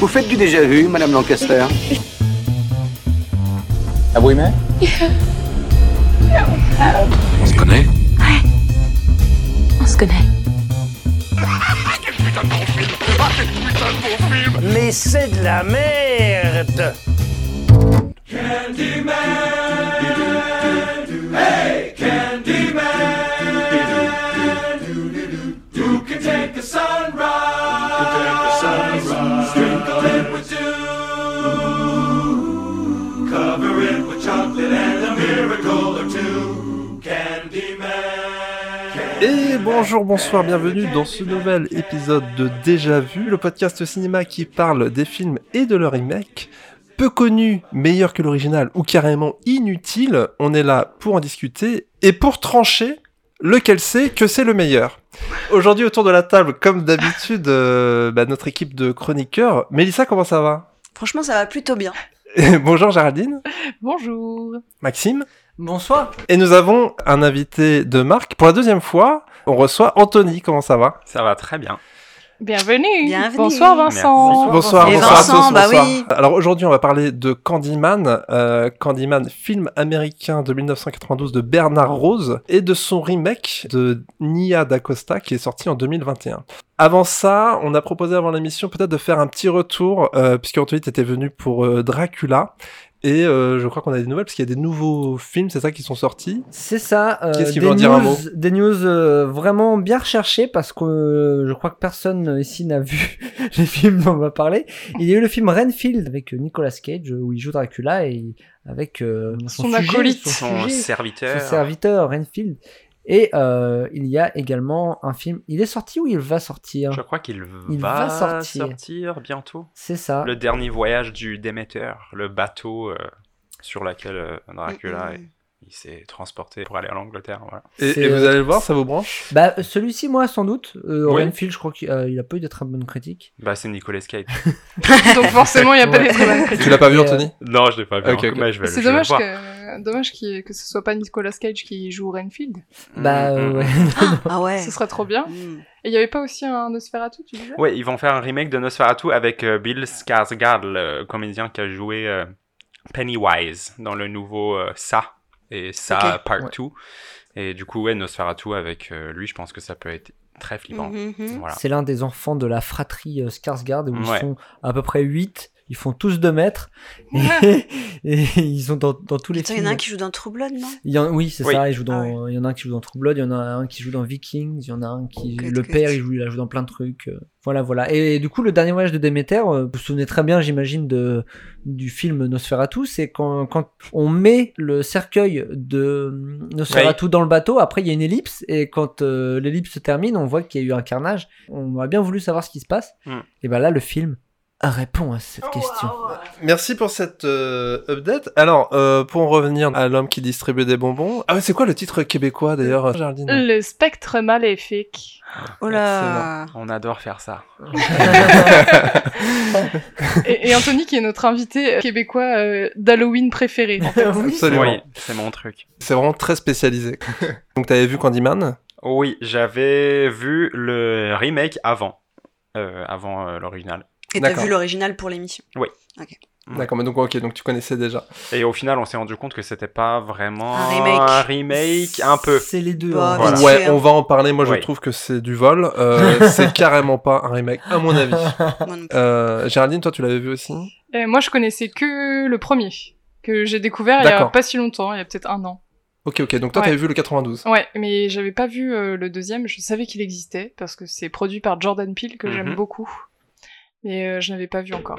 Vous faites du déjà vu, Madame Lancaster Ah oui, mais On se connaît On se connaît. Mais c'est de la merde Et bonjour, bonsoir, bienvenue dans ce nouvel épisode de Déjà Vu, le podcast cinéma qui parle des films et de leur remake. Peu connu, meilleur que l'original ou carrément inutile, on est là pour en discuter et pour trancher lequel c'est que c'est le meilleur. Aujourd'hui autour de la table, comme d'habitude, euh, bah, notre équipe de chroniqueurs. Mélissa, comment ça va? Franchement, ça va plutôt bien. Bonjour Géraldine, Bonjour. Maxime. Bonsoir Et nous avons un invité de marque. Pour la deuxième fois, on reçoit Anthony. Comment ça va? Ça va très bien. Bienvenue. Bienvenue. Bonsoir Vincent. Bonsoir, Et bonsoir Vincent, à tous. bah bonsoir. oui. Alors aujourd'hui, on va parler de Candyman, euh, Candyman, film américain de 1992 de Bernard Rose et de son remake de Nia DaCosta qui est sorti en 2021. Avant ça, on a proposé avant l'émission peut-être de faire un petit retour euh, puisque Anthony était venu pour euh, Dracula. Et euh, je crois qu'on a des nouvelles parce qu'il y a des nouveaux films, c'est ça, qui sont sortis. C'est ça. euh, Qu'est-ce qu'il des veut en dire un news- mot Des news euh, vraiment bien recherchées parce que euh, je crois que personne ici n'a vu les films dont on va parler. Il y a eu le film Renfield avec euh, Nicolas Cage euh, où il joue Dracula et avec euh, son, Son sujet, acolyte. son, Son serviteur. son serviteur Renfield. Et euh, il y a également un film. Il est sorti ou il va sortir? Je crois qu'il Il va, va sortir. sortir. bientôt. C'est ça. Le dernier voyage du Déméter, le bateau euh, sur lequel euh, Dracula Mm, mm, est- il s'est transporté pour aller en Angleterre. Voilà. Et, vous euh, allez le voir, ça vous branche? Bah celui-ci moi sans doute. Euh, Oui. Renfield je crois qu'il euh, a pas eu de très bonne critique. Bah, c'est Nicolas Cage. Donc forcément, il n'y a pas Ouais. des très bonnes critiques. Tu l'as pas vu, euh, Anthony? Non, je l'ai pas vu. C'est je vais dommage que, dommage qu'il- que ce soit pas Nicolas Cage qui joue Renfield. Bah Mm, euh, mm, ouais. mm. Ah ouais. Ce serait trop bien. Mm. Et il n'y avait pas aussi un Nosferatu, tu disais? Ouais, ils vont faire un remake de Nosferatu avec euh, Bill Skarsgård, le comédien qui a joué euh, Pennywise dans le nouveau euh, Ça et Ça Ok. Part Ouais. 2. Et du coup, ouais, Nosferatu avec euh, lui, je pense que ça peut être très flippant. Mhm, mhm. Voilà. C'est l'un des enfants de la fratrie euh, Skarsgård où Ouais. ils sont à peu près 8. Ils font tous 2 mètres. Et, et ils sont dans, dans tous les Attends, il y en a un qui joue dans True Blood, non Il y en- oui, c'est Oui. ça. Il, joue dans, Ah il y en a un qui joue dans True Blood, il y en a un qui joue dans Vikings, il y en a un qui. Le père, il joue, il a joué dans plein de trucs. euh, Voilà, voilà. Et, du coup, le dernier voyage de Déméter, euh, vous vous souvenez très bien, j'imagine, de, du film Nosferatu, c'est quand, quand on met le cercueil de Nosferatu dans le bateau, après il y a une ellipse, et quand euh, l'ellipse se termine, on voit qu'il y a eu un carnage. On aurait bien voulu savoir ce qui se passe. Mm. Et ben là, le film répond à cette question. Merci pour cette euh, update. Alors, euh, pour en revenir à l'homme qui distribue des bonbons. Ah ouais, c'est quoi le titre québécois d'ailleurs, Le spectre maléfique. Oh là On adore faire ça. Et, et Anthony, qui est notre invité québécois euh, d'Halloween préféré. en fait. Absolument. Oui, c'est mon truc. C'est vraiment très spécialisé. Donc, t'avais vu Candyman? Oui, j'avais vu le remake avant. Euh, avant euh, l'original. Et t'as D'accord. vu l'original pour l'émission Ouais. D'accord, mais donc ok, donc tu connaissais déjà. Et au final, on s'est rendu compte que c'était pas vraiment Un remake. un remake, un peu. C'est les deux. Bah, hein. Voilà. Ouais, on va en parler. Moi, je trouve que c'est du vol. Euh, c'est carrément pas un remake, à mon avis. Euh, Géraldine, toi, tu l'avais vu aussi? Et moi, je connaissais que le premier, que j'ai découvert il y a pas si longtemps, il y a peut-être un an. Ok, ok. Donc toi, Ouais. t'avais vu le 92. Ouais, mais j'avais pas vu euh, le deuxième. Je savais qu'il existait parce que c'est produit par Jordan Peele que j'aime Mhm. beaucoup, mais euh, je n'avais pas vu encore.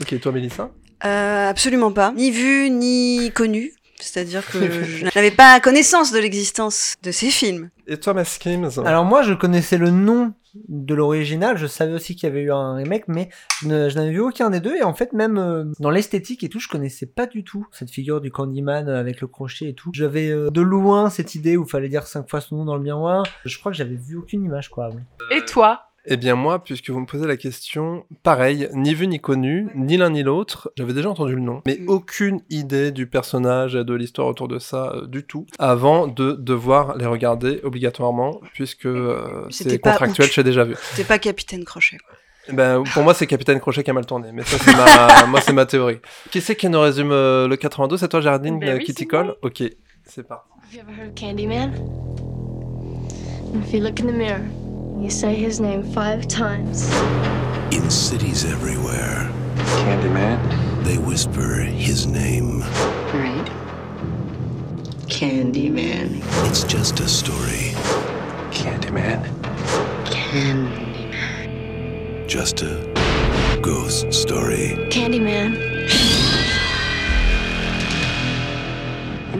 Ok, toi, Mélissa? Euh, absolument pas. Ni vu, ni connu. C'est-à-dire que je n'avais pas connaissance de l'existence de ces films. Et toi, Maskims Alors moi, je connaissais le nom de l'original, je savais aussi qu'il y avait eu un remake, mais je, ne- je n'avais vu aucun des deux, et en fait, même euh, dans l'esthétique et tout, je connaissais pas du tout cette figure du Candyman avec le crochet et tout. J'avais euh, de loin cette idée où il fallait dire cinq fois son nom dans le miroir. Je crois que j'avais vu aucune image, quoi. avant. Et toi? Eh bien moi, puisque vous me posez la question, pareil, ni vu ni connu, ni l'un ni l'autre, j'avais déjà entendu le nom, mais Mm. aucune idée du personnage et de l'histoire autour de ça euh, du tout, avant de devoir les regarder obligatoirement, puisque euh, C'était c'est contractuel chez Déjà Vu. C'était pas Capitaine Crochet. quoi. Ben, pour moi, c'est Capitaine Crochet qui a mal tourné, mais ça, c'est ma, moi, c'est ma théorie. Qui c'est qui nous résume euh, le 82 C'est toi, Géraldine, Ben euh, oui, qui t'y c'est colle? Ok, c'est parti. Have you ever heard of Candyman? If you look in the mirror, you say his name five times. In cities everywhere, Candyman. they whisper his name. Right. Candyman. It's just a story, Candyman. Candyman. just a ghost story. Candyman.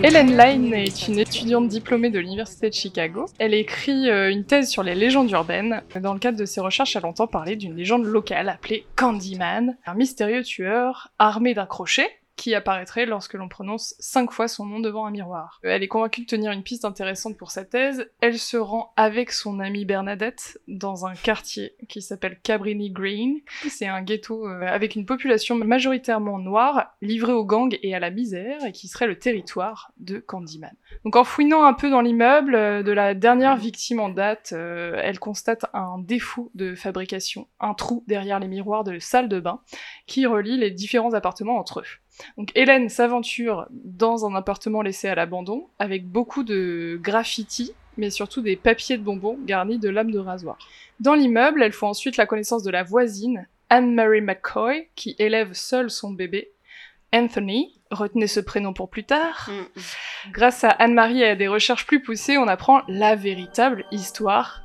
Helen Line est une étudiante diplômée de l'Université de Chicago. Elle écrit euh, une thèse sur les légendes urbaines. Dans le cadre de ses recherches, elle entend parler d'une légende locale appelée Candyman, un mystérieux tueur armé d'un crochet qui apparaîtrait lorsque l'on prononce cinq fois son nom devant un miroir. Euh, Elle est convaincue de tenir une piste intéressante pour sa thèse. Elle se rend avec son amie Bernadette dans un quartier qui s'appelle Cabrini Green. C'est un ghetto euh, avec une population majoritairement noire, livrée aux gangs et à la misère, et qui serait le territoire de Candyman. Donc en fouinant un peu dans l'immeuble euh, de la dernière victime en date, elle constate un défaut de fabrication, un trou derrière les miroirs de salle de bain qui relie les différents appartements entre eux. Donc Hélène s'aventure dans un appartement laissé à l'abandon avec beaucoup de graffiti, mais surtout des papiers de bonbons garnis de lames de rasoir. Dans l'immeuble, elle fait ensuite la connaissance de la voisine, Anne-Marie McCoy, qui élève seule son bébé, Anthony. Retenez ce prénom pour plus tard. Mm. Grâce à Anne-Marie et à des recherches plus poussées, on apprend la véritable histoire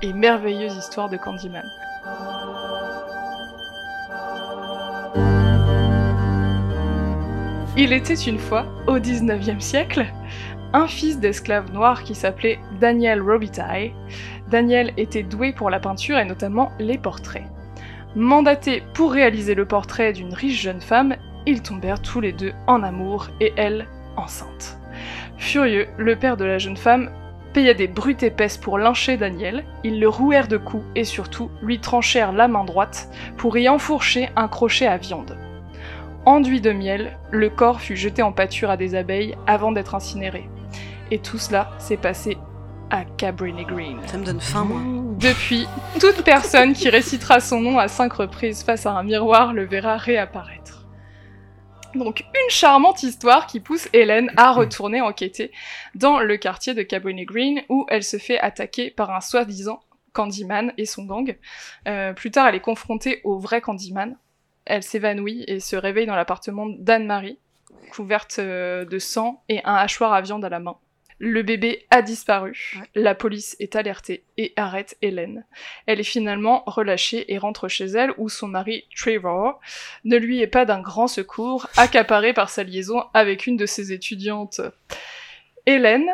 et merveilleuse histoire de Candyman. Il était une fois, au 19e siècle, un fils d'esclave noir qui s'appelait Daniel Robitaille. Daniel était doué pour la peinture et notamment les portraits. Mandatés pour réaliser le portrait d'une riche jeune femme, ils tombèrent tous les deux en amour et elle enceinte. Furieux, le père de la jeune femme paya des brutes épaisses pour lyncher Daniel, ils le rouèrent de coups et surtout lui tranchèrent la main droite pour y enfourcher un crochet à viande. Enduit de miel, le corps fut jeté en pâture à des abeilles avant d'être incinéré. Et tout cela s'est passé à Cabrini Green. Ça me donne faim, moi. Depuis, toute personne qui récitera son nom à cinq reprises face à un miroir le verra réapparaître. Donc une charmante histoire qui pousse Hélène à retourner enquêter dans le quartier de Cabrini Green où elle se fait attaquer par un soi-disant Candyman et son gang. Euh, plus tard, elle est confrontée au vrai Candyman. Elle s'évanouit et se réveille dans l'appartement d'Anne-Marie, couverte euh, de sang et un hachoir à viande à la main. Le bébé a disparu. La police est alertée et arrête Hélène. Elle est finalement relâchée et rentre chez elle où son mari Trevor ne lui est pas d'un grand secours, accaparé par sa liaison avec une de ses étudiantes. Hélène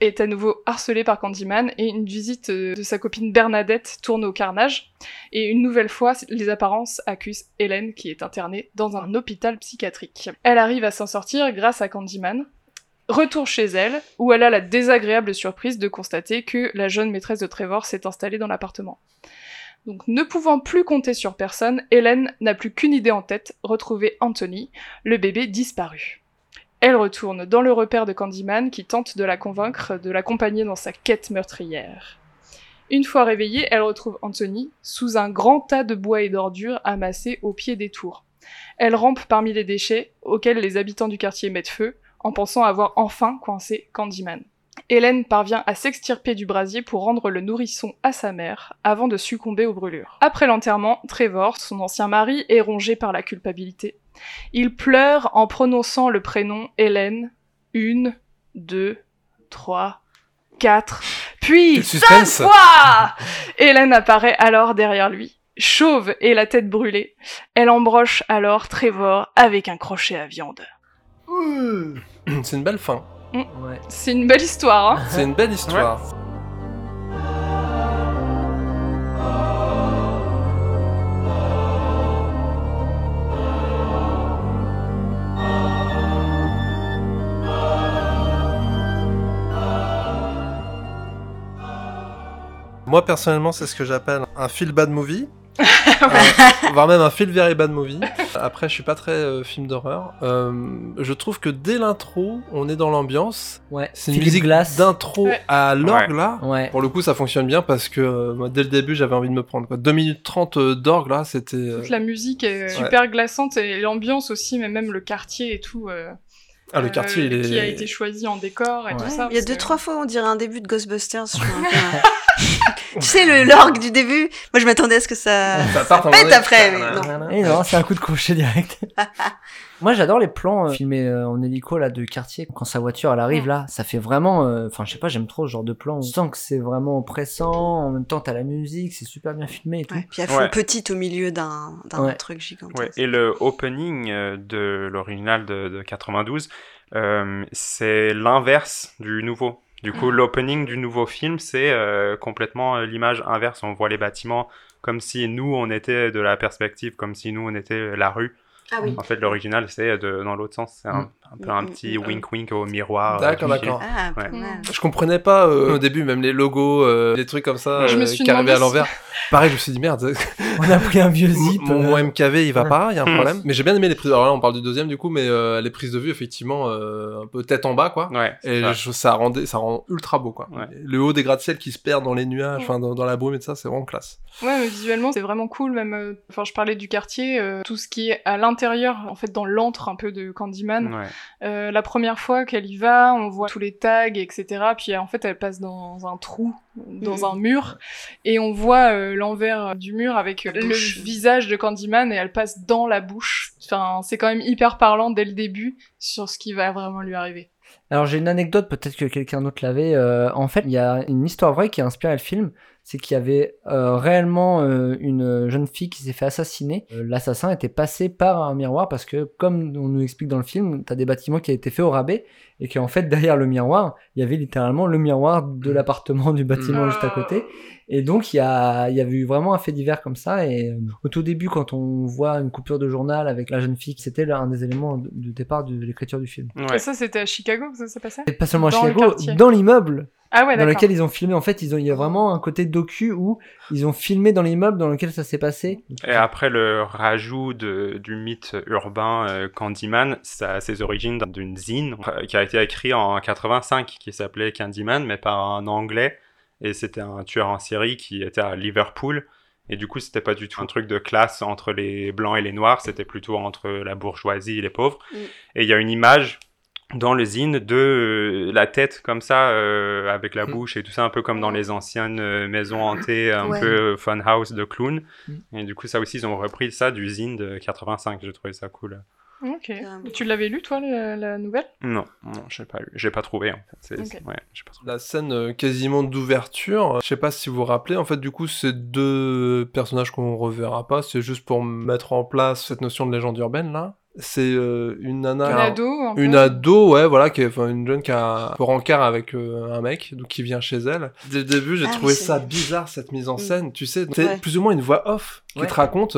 est à nouveau harcelée par Candyman et une visite euh, de sa copine Bernadette tourne au carnage. Et une nouvelle fois, les apparences accusent Hélène qui est internée dans un hôpital psychiatrique. Elle arrive à s'en sortir grâce à Candyman. Retour chez elle, où elle a la désagréable surprise de constater que la jeune maîtresse de Trevor s'est installée dans l'appartement. Donc ne pouvant plus compter sur personne, Hélène n'a plus qu'une idée en tête, retrouver Anthony, le bébé disparu. Elle retourne dans le repère de Candyman qui tente de la convaincre de l'accompagner dans sa quête meurtrière. Une fois réveillée, elle retrouve Anthony sous un grand tas de bois et d'ordures amassés au pied des tours. Elle rampe parmi les déchets auxquels les habitants du quartier mettent feu, en pensant avoir enfin coincé Candyman. Hélène parvient à s'extirper du brasier pour rendre le nourrisson à sa mère, avant de succomber aux brûlures. Après l'enterrement, Trevor, son ancien mari, est rongé par la culpabilité. Il pleure en prononçant le prénom Hélène. Une, deux, trois, quatre, puis Quel cinq suspense fois Hélène apparaît alors derrière lui, chauve et la tête brûlée. Elle embroche alors Trevor avec un crochet à viande. C'est une belle fin. Ouais. C'est une belle histoire, hein C'est une belle histoire. Moi personnellement, c'est ce que j'appelle un feel bad movie. Euh, voire même un feel very bad movie. Après, je suis pas très euh, film d'horreur. Euh, je trouve que dès l'intro, on est dans l'ambiance. Ouais. C'est une musique Glass. d'intro Ouais. à l'orgue Ouais. là. Ouais. Pour le coup, ça fonctionne bien parce que euh, moi, dès le début, j'avais envie de me prendre. Quoi. 2 minutes 30 euh, d'orgue là, c'était. euh, Toute la musique est super glaçante et l'ambiance aussi, mais même le quartier et tout. euh, Ah, le euh, quartier, il est. Qui a été choisi en décor et Ouais. tout ça. Il y a deux, que- trois fois, on dirait un début de Ghostbusters. je tu sais, le l'orgue du début, moi je m'attendais à ce que ça, Ça part en pète après. Mais non. Et non, c'est un coup de crochet direct. Moi, j'adore les plans euh, filmés euh, en hélico là de quartier quand sa voiture elle arrive là. Ça fait vraiment, euh, enfin, je sais pas, j'aime trop ce genre de plan. On sent que c'est vraiment oppressant. En même temps, t'as la musique, c'est super bien filmé et tout. Ouais, puis elle fond Ouais. petite au milieu d'un Ouais. truc gigantesque. Ouais, et le opening de l'original de, de 92, euh, c'est l'inverse du nouveau. Du coup, l'opening du nouveau film, c'est euh, complètement euh, l'image inverse. On voit les bâtiments comme si nous, on était de la perspective, comme si nous, on était la rue. Ah oui. En fait, l'original, c'est de, dans l'autre sens. C'est un, Mm. Un peu un Mm, petit mm, mm. wink-wink au miroir. euh, D'accord, d'accord. Ah, Ouais. Je comprenais pas euh, au début, même les logos, euh, les trucs comme ça, Je me euh, suis qui arrivaient à l'envers. Pareil, je me suis dit merde, On a pris un vieux zip. mon, mon MKV il va ouais. pas, il y a un Hmm. problème. Mais j'ai bien aimé les prises. Alors là, on parle du deuxième du coup, mais euh, les prises de vue effectivement euh, un peu tête en bas quoi. Ouais, Et ça. je- ça rendait, ça rend ultra beau quoi. Ouais. Le haut des gratte-ciel qui se perd dans les nuages, Ouais. enfin dans, dans la brume et tout ça, c'est vraiment classe. Ouais, mais visuellement, c'est vraiment cool. Même, euh, enfin, je parlais du quartier, euh, tout ce qui est à l'intérieur, en fait, dans l'antre un peu de Candyman. Euh, la première fois qu'elle y va, on voit tous les tags, etc. Puis en fait, elle passe dans un trou, dans Mhm. un mur, et on voit euh, l'envers du mur avec bouche. le visage de Candyman, et elle passe dans la bouche. Enfin, c'est quand même hyper parlant dès le début sur ce qui va vraiment lui arriver. Alors j'ai une anecdote, peut-être que quelqu'un d'autre l'avait. euh, en fait, il y a une histoire vraie qui a inspiré le film. C'est qu'il y avait euh, réellement euh, une jeune fille qui s'est fait assassiner. Euh, L'assassin était passé par un miroir parce que, comme on nous explique dans le film, t'as des bâtiments qui a été faits au rabais et qu'en fait derrière le miroir, il y avait littéralement le miroir de l'appartement du bâtiment Mm. juste à côté. Et donc il y a, il y avait eu vraiment un fait divers comme ça. Et euh, au tout début, quand on voit une coupure de journal avec la jeune fille, c'était là un des éléments de, de départ de l'écriture du film. Ouais. Et ça, c'était à Chicago que ça s'est passé? Et pas seulement à Dans le Chicago, quartier. dans l'immeuble Ah ouais, dans lequel ils ont filmé. En fait, ils ont, il y a vraiment un côté docu où ils ont filmé dans l'immeuble dans lequel ça s'est passé. Et après le rajout de, du mythe urbain euh, Candyman, ça a ses origines d'une zine euh, qui a été écrit en 85 qui s'appelait Candyman mais par un anglais et c'était un tueur en série qui était à Liverpool et du coup c'était pas du tout un truc de classe entre les blancs et les noirs, c'était plutôt entre la bourgeoisie et les pauvres. Mm. Et il y a une image dans le zine de euh, la tête comme ça euh, avec la Mm. bouche et tout ça un peu comme dans les anciennes euh, maisons hantées un Ouais. peu fun house de clown Mm. et du coup ça aussi ils ont repris ça du zine de 85 j'ai trouvé ça cool Ok. Tu l'avais lu, toi, la, la nouvelle? Non non j'ai pas lu j'ai pas trouvé en fait C'est- Ok. c'est- ouais j'ai pas trouvé La scène euh, quasiment d'ouverture, je sais pas si vous vous rappelez, en fait du coup c'est deux personnages qu'on reverra pas, c'est juste pour mettre en place cette notion de légende urbaine là? C'est euh, une nana... Une ado un Une ado, ouais, voilà, qui est, enfin, une jeune qui a un rencard avec euh, un mec, donc qui vient chez elle. Dès le début, j'ai Ah trouvé ça bizarre, cette mise en Mm. scène, tu sais. C'est Ouais. plus ou moins une voix off qui Ouais. te raconte,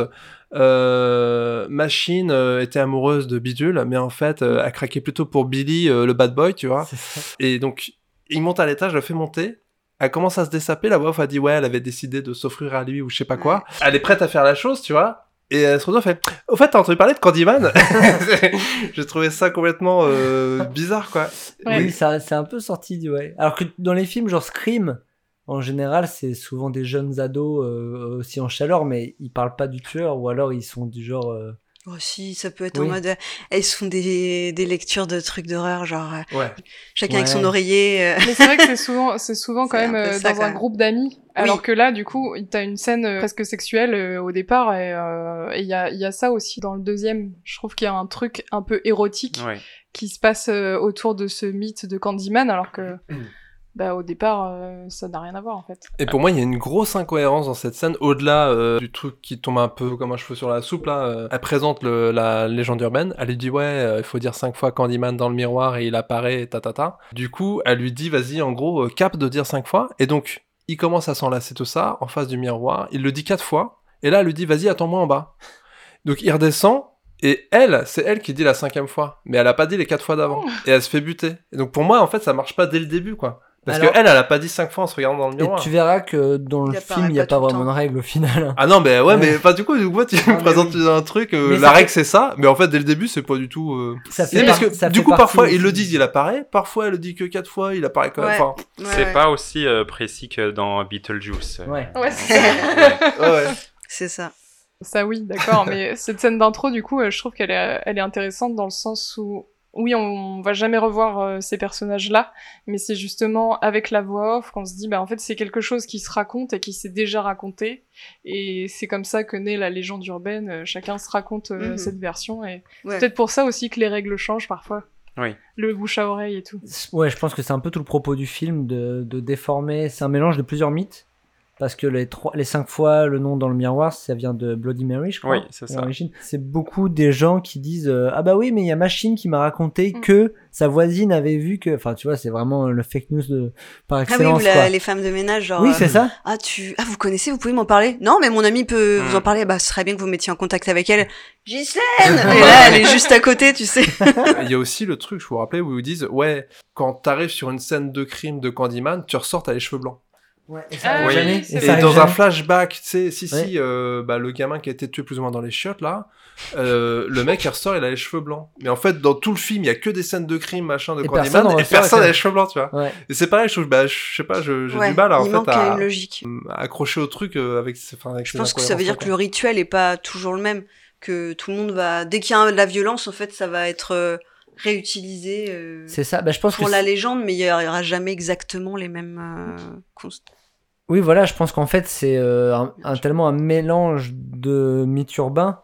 euh, Machine euh, était amoureuse de Bidule, mais en fait, euh, elle craquait plutôt pour Billy, euh, le bad boy, tu vois. C'est ça. Et donc, il monte à l'étage, je le fais monter. Elle commence à se dessaper, la voix off a dit ouais, elle avait décidé de s'offrir à lui ou je sais pas quoi. Elle est prête à faire la chose, tu vois. Et elle se retrouve, fait Au fait, t'as entendu parler de Candyman J'ai trouvé ça complètement euh, bizarre, quoi. Ouais. Oui, ça, c'est un peu sorti du ouais. Alors que dans les films genre Scream, en général, c'est souvent des jeunes ados euh, aussi en chaleur, mais ils parlent pas du tueur ou alors ils sont du genre. euh, Oh si, ça peut être Oui. en mode... euh, Elles se font des, des lectures de trucs d'horreur, genre euh, Ouais. chacun avec son oreiller. euh, Mais c'est vrai que c'est souvent, c'est souvent quand même un peu ça, dans quand un même. groupe d'amis. Alors que là, du coup, t'as une scène presque sexuelle euh, au départ, et euh, il y, a, il y a ça aussi dans le deuxième. Je trouve qu'il y a un truc un peu érotique ouais qui se passe euh, autour de ce mythe de Candyman, alors que, bah, au départ, euh, ça n'a rien à voir en fait. Et pour moi, il y a une grosse incohérence dans cette scène, au-delà euh, du truc qui tombe un peu comme un cheveu sur la soupe, là. euh, elle présente le- la légende urbaine, elle lui dit, ouais, il faut dire cinq fois Candyman dans le miroir et il apparaît, ta ta ta. Du coup, elle lui dit, vas-y, en gros, cap de dire cinq fois. Et donc, il commence à s'enlacer tout ça, en face du miroir, il le dit quatre fois, et là, elle lui dit, vas-y, attends-moi en bas. Donc, il redescend, et elle, c'est elle qui dit la cinquième fois, mais elle a pas dit les quatre fois d'avant, et elle se fait buter. Et donc, pour moi, en fait, ça marche pas dès le début, quoi. Parce qu'elle, elle a pas dit cinq fois en se regardant dans le Et miroir. tu verras que dans le film, il n'y a pas pas vraiment de règle au final. Ah non, mais ouais, Ouais. mais enfin, du coup, du coup, tu me présentes oui. un truc, euh, la règle fait- c'est ça, mais en fait, dès le début, c'est pas du tout. euh, Ça fait parce par- que ça du fait coup, parfois, ils le disent, il apparaît, parfois, elle le dit que quatre fois, il apparaît quand même. Ouais. Enfin, Ouais, C'est ouais. pas aussi euh, précis que dans Beetlejuice. Ouais. Ouais, c'est ça. ouais, ouais. C'est ça. Ça oui, d'accord, mais cette scène d'intro, du coup, euh, je trouve qu'elle est, elle est intéressante dans le sens où, oui, on va jamais revoir euh, ces personnages-là, mais c'est justement avec la voix off qu'on se dit, bah en fait, c'est quelque chose qui se raconte et qui s'est déjà raconté, et c'est comme ça que naît la légende urbaine. euh, chacun se raconte euh, Mhm. cette version, et Ouais. c'est peut-être pour ça aussi que les règles changent parfois. Oui. Le bouche à oreille et tout. Ouais, je pense que c'est un peu tout le propos du film de, de déformer. C'est un mélange de plusieurs mythes. Parce que les, trois, les cinq fois le nom dans le miroir, ça vient de Bloody Mary, je crois. Oui, c'est à ça. C'est beaucoup des gens qui disent euh, Ah bah oui, mais il y a Machine qui m'a raconté Mm. que sa voisine avait vu que. Enfin, tu vois, c'est vraiment le fake news de, par Ah oui, excellence. ou la- quoi. les femmes de ménage, genre. Oui, euh, c'est ça. Ah, tu... ah, vous connaissez, vous pouvez m'en parler? Non, mais mon ami peut vous en parler. Bah, ce serait bien que vous mettiez en contact avec elle. Ghislaine Et là, elle est juste à côté, tu sais. Il y a aussi le truc, je vous rappelle, où ils disent Ouais, quand t'arrives sur une scène de crime de Candyman, tu ressors, t'as les cheveux blancs. Ouais, et Ah arrive oui, jamais. Et ça dans un flashback, tu sais, si, Ouais. si, euh, bah, le gamin qui a été tué plus ou moins dans les chiottes, là, euh, le mec, il ressort, il a les cheveux blancs. Mais en fait, dans tout le film, il y a que des scènes de crime, machin, de Et personne Candyman, et personne avec a les cheveux blancs, tu vois. Ouais. Et c'est pareil, je trouve, bah, je sais pas, j'ai Ouais, du mal, en fait, à, une logique. à accrocher au truc euh, avec, enfin, avec Je pense que ça veut dire que le rituel est pas toujours le même. Que tout le monde va. Dès qu'il y a de la violence, en fait, ça va être euh, réutilisé euh, C'est ça. Bah, je pense pour que la légende, mais il y aura jamais exactement les mêmes. euh, const- Oui, voilà, je pense qu'en fait, c'est euh, un, un- tellement un mélange de mythes urbains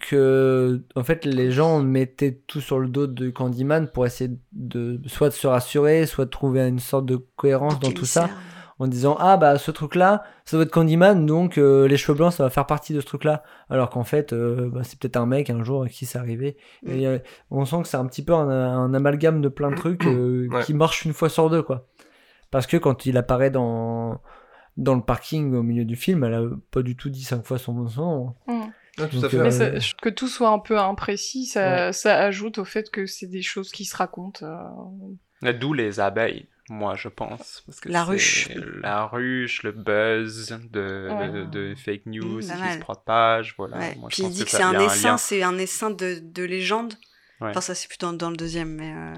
que, en fait, les gens mettaient tout sur le dos de Candyman pour essayer de soit de se rassurer, soit de trouver une sorte de cohérence dans tout ça, en disant ah bah ce truc-là, ça doit être Candyman, donc euh, les cheveux blancs, ça va faire partie de ce truc-là, alors qu'en fait, euh, bah, c'est peut-être un mec un jour à qui c'est arrivé. Mm. Et euh, on sent que c'est un petit peu un, un amalgame de plein de trucs Ouais. qui marchent une fois sur deux, quoi. Parce que quand il apparaît dans dans le parking au milieu du film, elle a pas du tout dit cinq fois son. Ah, tout à Donc, fait. euh, Mais ça- que tout soit un peu imprécis, ça, ça ajoute au fait que c'est des choses qui se racontent. euh, D'où les abeilles, moi je pense. Parce que La ruche. La ruche, le buzz de, Ouais. de, de fake news Mmh, qui se propagent. Voilà. Ouais. Moi, je Puis il dit que c'est un lien. essaim, c'est un essaim de, de légende. Ouais. Enfin, ça, c'est plutôt dans, dans le deuxième, mais. euh,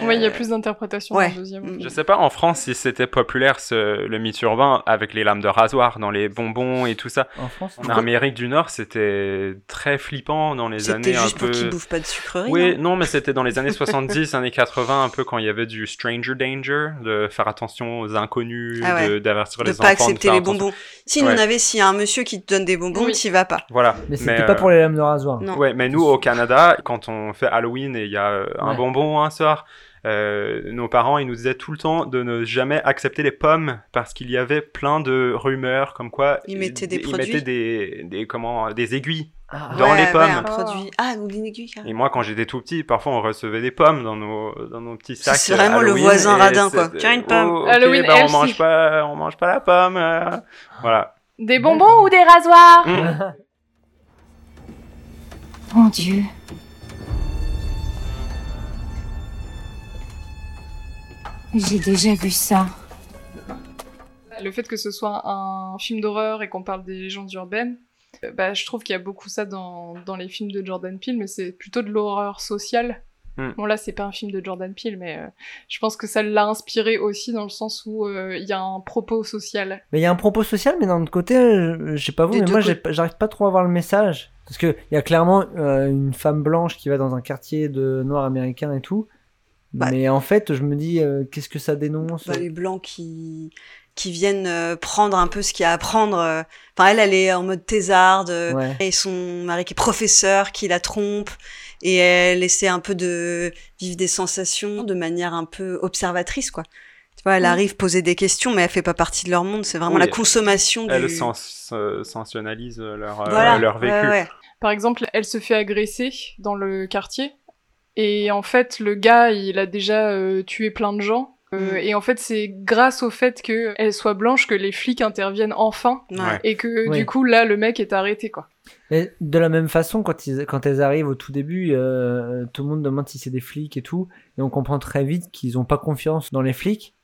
Oui. Ouais, il y a euh, plus d'interprétations ouais. dans le deuxième. Mm. Je sais pas en France si c'était populaire ce, le mythe urbain avec les lames de rasoir dans les bonbons et tout ça. En France, En Amérique du Nord, c'était très flippant dans les C'était années un juste pour peu. qu'ils bouffent pas de sucreries. Oui, non non, mais c'était dans les années 70, années 80, un peu quand il y avait du stranger danger, de faire attention aux inconnus, Ah ouais. de- d'avertir de les pas enfants. accepter faire les attention. bonbons. Si nous Ouais. on avait, s'il y a un monsieur qui te donne des bonbons, Oui. t'y vas pas. Voilà. mais c'était euh, pas pour les lames de rasoir. Non. Ouais, mais nous au Canada, quand on fait Halloween et il y a euh, un Ouais. bonbon un soir, euh, nos parents ils nous disaient tout le temps de ne jamais accepter les pommes parce qu'il y avait plein de rumeurs comme quoi Ils mettaient des ils produits. mettaient des, des comment des aiguilles Ah, dans Ouais, les ouais, pommes. un produit. Ah, ou une aiguille. carrément. Et moi, quand j'étais tout petit, parfois on recevait des pommes dans nos, dans nos petits sacs. C'est vraiment le voisin radin, quoi. Tiens, une pomme. Oh, ok, Halloween bah, on mange pas, on mange pas la pomme. euh, Voilà. Des bonbons ou des rasoirs? Mm. Mon Dieu. J'ai déjà vu ça. Le fait que ce soit un film d'horreur et qu'on parle des légendes urbaines, euh, bah, je trouve qu'il y a beaucoup ça dans, dans les films de Jordan Peele, mais c'est plutôt de l'horreur sociale. Mm. Bon là, c'est pas un film de Jordan Peele, mais euh, je pense que ça l'a inspiré aussi dans le sens où euh, il y a un propos social. Mais il y a un propos social, mais d'un autre côté, euh, je sais pas vous, Des mais moi j'arrive pas trop à voir le message. Parce qu'il y a clairement euh, une femme blanche qui va dans un quartier de noirs américains et tout. Bah. mais en fait, je me dis, euh, qu'est-ce que ça dénonce Bah, les blancs qui qui viennent euh, prendre un peu ce qu'il y a à prendre. euh. Enfin, elle, elle est en mode thésarde. euh, Ouais. Et son mari qui est professeur, qui la trompe. Et elle essaie un peu de vivre des sensations de manière un peu observatrice, quoi. Tu vois, elle Mm. arrive poser des questions, mais elle fait pas partie de leur monde. C'est vraiment Oui, la consommation Elles du... sens, euh, sensationnalisent leur, euh, leur vécu. Ouais, ouais. Par exemple, elle se fait agresser dans le quartier, et en fait, le gars, il a déjà euh, tué plein de gens. Euh, Mm. Et en fait, c'est grâce au fait qu'elle soit blanche que les flics interviennent enfin, Ouais. Et que du coup, là, le mec est arrêté, quoi. De la même façon, quand, ils, quand elles arrivent au tout début, euh, tout le monde demande si c'est des flics et tout, et on comprend très vite qu'ils ont pas confiance dans les flics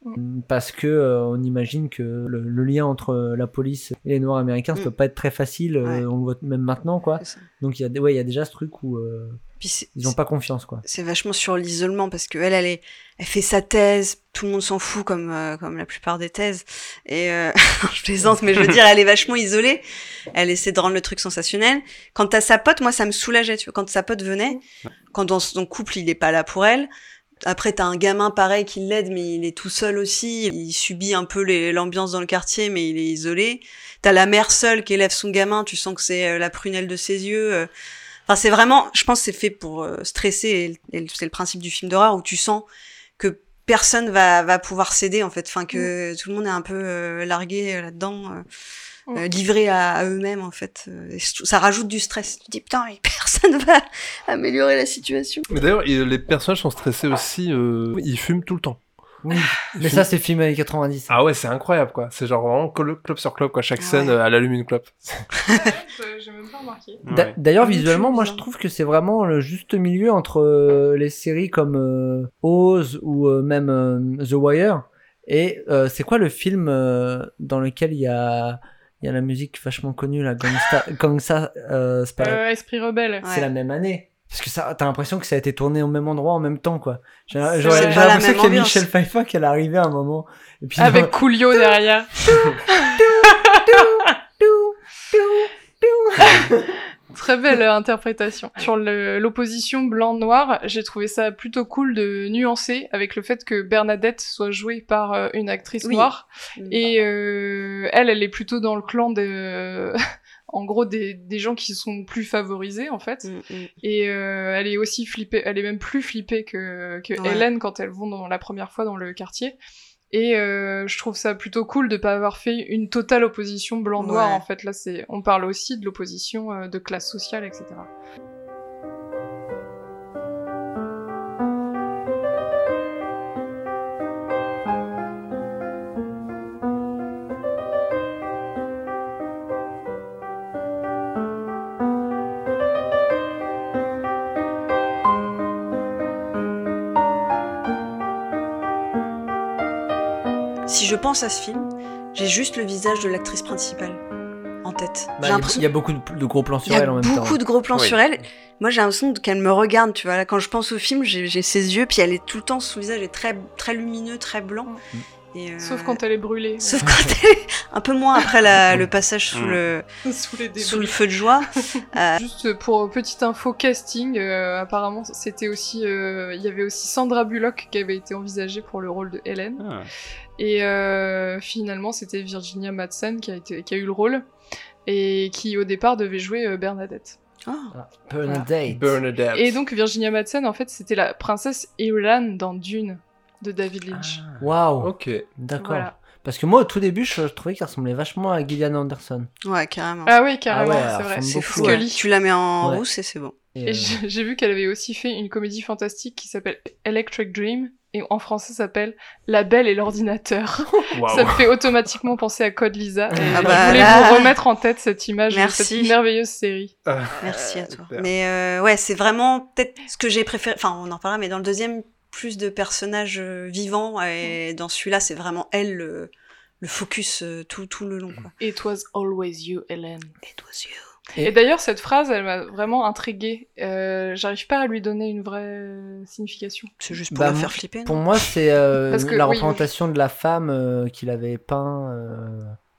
parce que euh, on imagine que le, le lien entre la police et les Noirs américains, ça Mm. peut pas être très facile. euh, Ouais. on le voit même maintenant, quoi. Donc il y a, ouais, il y a déjà ce truc où euh, ils ont pas confiance, quoi. c'est vachement sur l'isolement parce que elle, elle, est, elle fait sa thèse, tout le monde s'en fout comme euh, comme la plupart des thèses. Et euh, je plaisante, mais je veux dire, elle est vachement isolée. Elle essaie de rendre le truc sensationnel. Quand t'as sa pote, moi, ça me soulageait. Tu vois, quand sa pote venait, quand dans son couple, il est pas là pour elle. Après, t'as un gamin pareil qui l'aide, mais il est tout seul aussi. Il subit un peu l'ambiance dans le quartier, mais il est isolé. T'as la mère seule qui élève son gamin. Tu sens que c'est euh, la prunelle de ses yeux. euh. Enfin, c'est vraiment, je pense, que c'est fait pour euh, stresser. Et, c'est le principe du film d'horreur où tu sens que personne va va pouvoir céder en fait. Enfin, que tout le monde est un peu euh, largué euh, là-dedans. euh, euh, livré à, à eux-mêmes en fait. Euh, et ça rajoute du stress. Tu te dis putain, mais personne va améliorer la situation. Mais d'ailleurs, il- les personnages sont stressés aussi. euh, ils fument tout le temps. Oui. Mais ça, c'est film années 90. Ah ouais, c'est incroyable quoi. C'est genre vraiment clo- clope sur clope quoi. Chaque Ah scène, ouais. euh, elle allume une clope. J'ai même pas remarqué. Ouais. D'ailleurs, Ah, visuellement, moi, je trouve que c'est vraiment le juste milieu entre euh, les séries comme euh, Oz ou euh, même euh, The Wire. Et euh, c'est quoi le film euh, dans lequel il y a, il y a la musique vachement connue, la Gangsta, Gangsta euh, Spy Euh, Esprit rebelle. C'est Ouais. la même année. Parce que ça, t'as l'impression que ça a été tourné au même endroit en même temps, quoi. J'ai l'impression qu'il y a. Michel Pfeiffer qui est arrivé à un moment. Et puis, Avec Coolio derrière. Très belle euh, interprétation. Sur l'opposition blanc-noir, j'ai trouvé ça plutôt cool de nuancer avec le fait que Bernadette soit jouée par euh, une actrice Oui. noire. Et euh, elle, elle est plutôt dans le clan de... en gros, des, des gens qui sont plus favorisés, en fait. Mm, mm. Et euh, elle est aussi flippée, elle est même plus flippée que, que Ouais. Hélène quand elles vont dans la première fois dans le quartier. Et euh, je trouve ça plutôt cool de pas avoir fait une totale opposition blanc-noir Ouais. en fait. Là, c'est, on parle aussi de l'opposition euh, de classe sociale, etc. Si je pense à ce film, j'ai juste le visage de l'actrice principale en tête. Bah, j'ai il y a- l'impression il y a beaucoup de, de gros plans il sur y a elle en même temps. beaucoup de gros plans Oui. sur elle. Moi, j'ai l'impression qu'elle me regarde, tu vois. Là, quand je pense au film, j'ai j'ai ses yeux, puis elle est tout le temps, son visage est très, très lumineux, très blanc. Et, euh, Sauf quand elle est brûlée. Sauf quand elle est un peu moins après la- le passage sous Mm. le, sous les débris. sous le feu de joie. Euh, Juste pour petite info casting, euh, apparemment c'était aussi, euh, il y avait aussi Sandra Bullock qui avait été envisagée pour le rôle de Hélène. Ah. Et euh, finalement, c'était Virginia Madsen qui a, été, qui a eu le rôle et qui au départ devait jouer euh, Bernadette. oh. Bernadette. Bernadette. Et donc Virginia Madsen, en fait, c'était la princesse Irulan dans Dune de David Lynch. Waouh. Ok. D'accord. Voilà. Parce que moi, au tout début, je, je trouvais qu'elle ressemblait vachement à Gillian Anderson. Ouais, carrément. Ah oui, carrément, Ah ouais, c'est vrai. fou. ouais. Tu la mets en Ouais. rousse et c'est bon. Et, Et euh, j'ai vu qu'elle avait aussi fait une comédie fantastique qui s'appelle Electric Dream et en français ça s'appelle La Belle et l'ordinateur. Ça me fait automatiquement penser à Code Lisa. Et Ah je bah voulais là. vous remettre en tête cette image Merci. de cette merveilleuse série. Merci à toi. super. Mais euh, ouais, c'est vraiment peut-être ce que j'ai préféré. Enfin, on en parlera, mais dans le deuxième, plus de personnages euh, vivants. Et dans celui-là, c'est vraiment elle le, le focus euh, tout, tout le long. Quoi. It was always you, Helen. It was you. Et, Et- d'ailleurs, cette phrase, elle m'a vraiment intriguée. Euh, J'arrive pas à lui donner une vraie signification. C'est juste pour Bah, la faire flipper. Pour moi, c'est euh, Parce que, la oui. représentation de la femme euh, qu'il avait peint.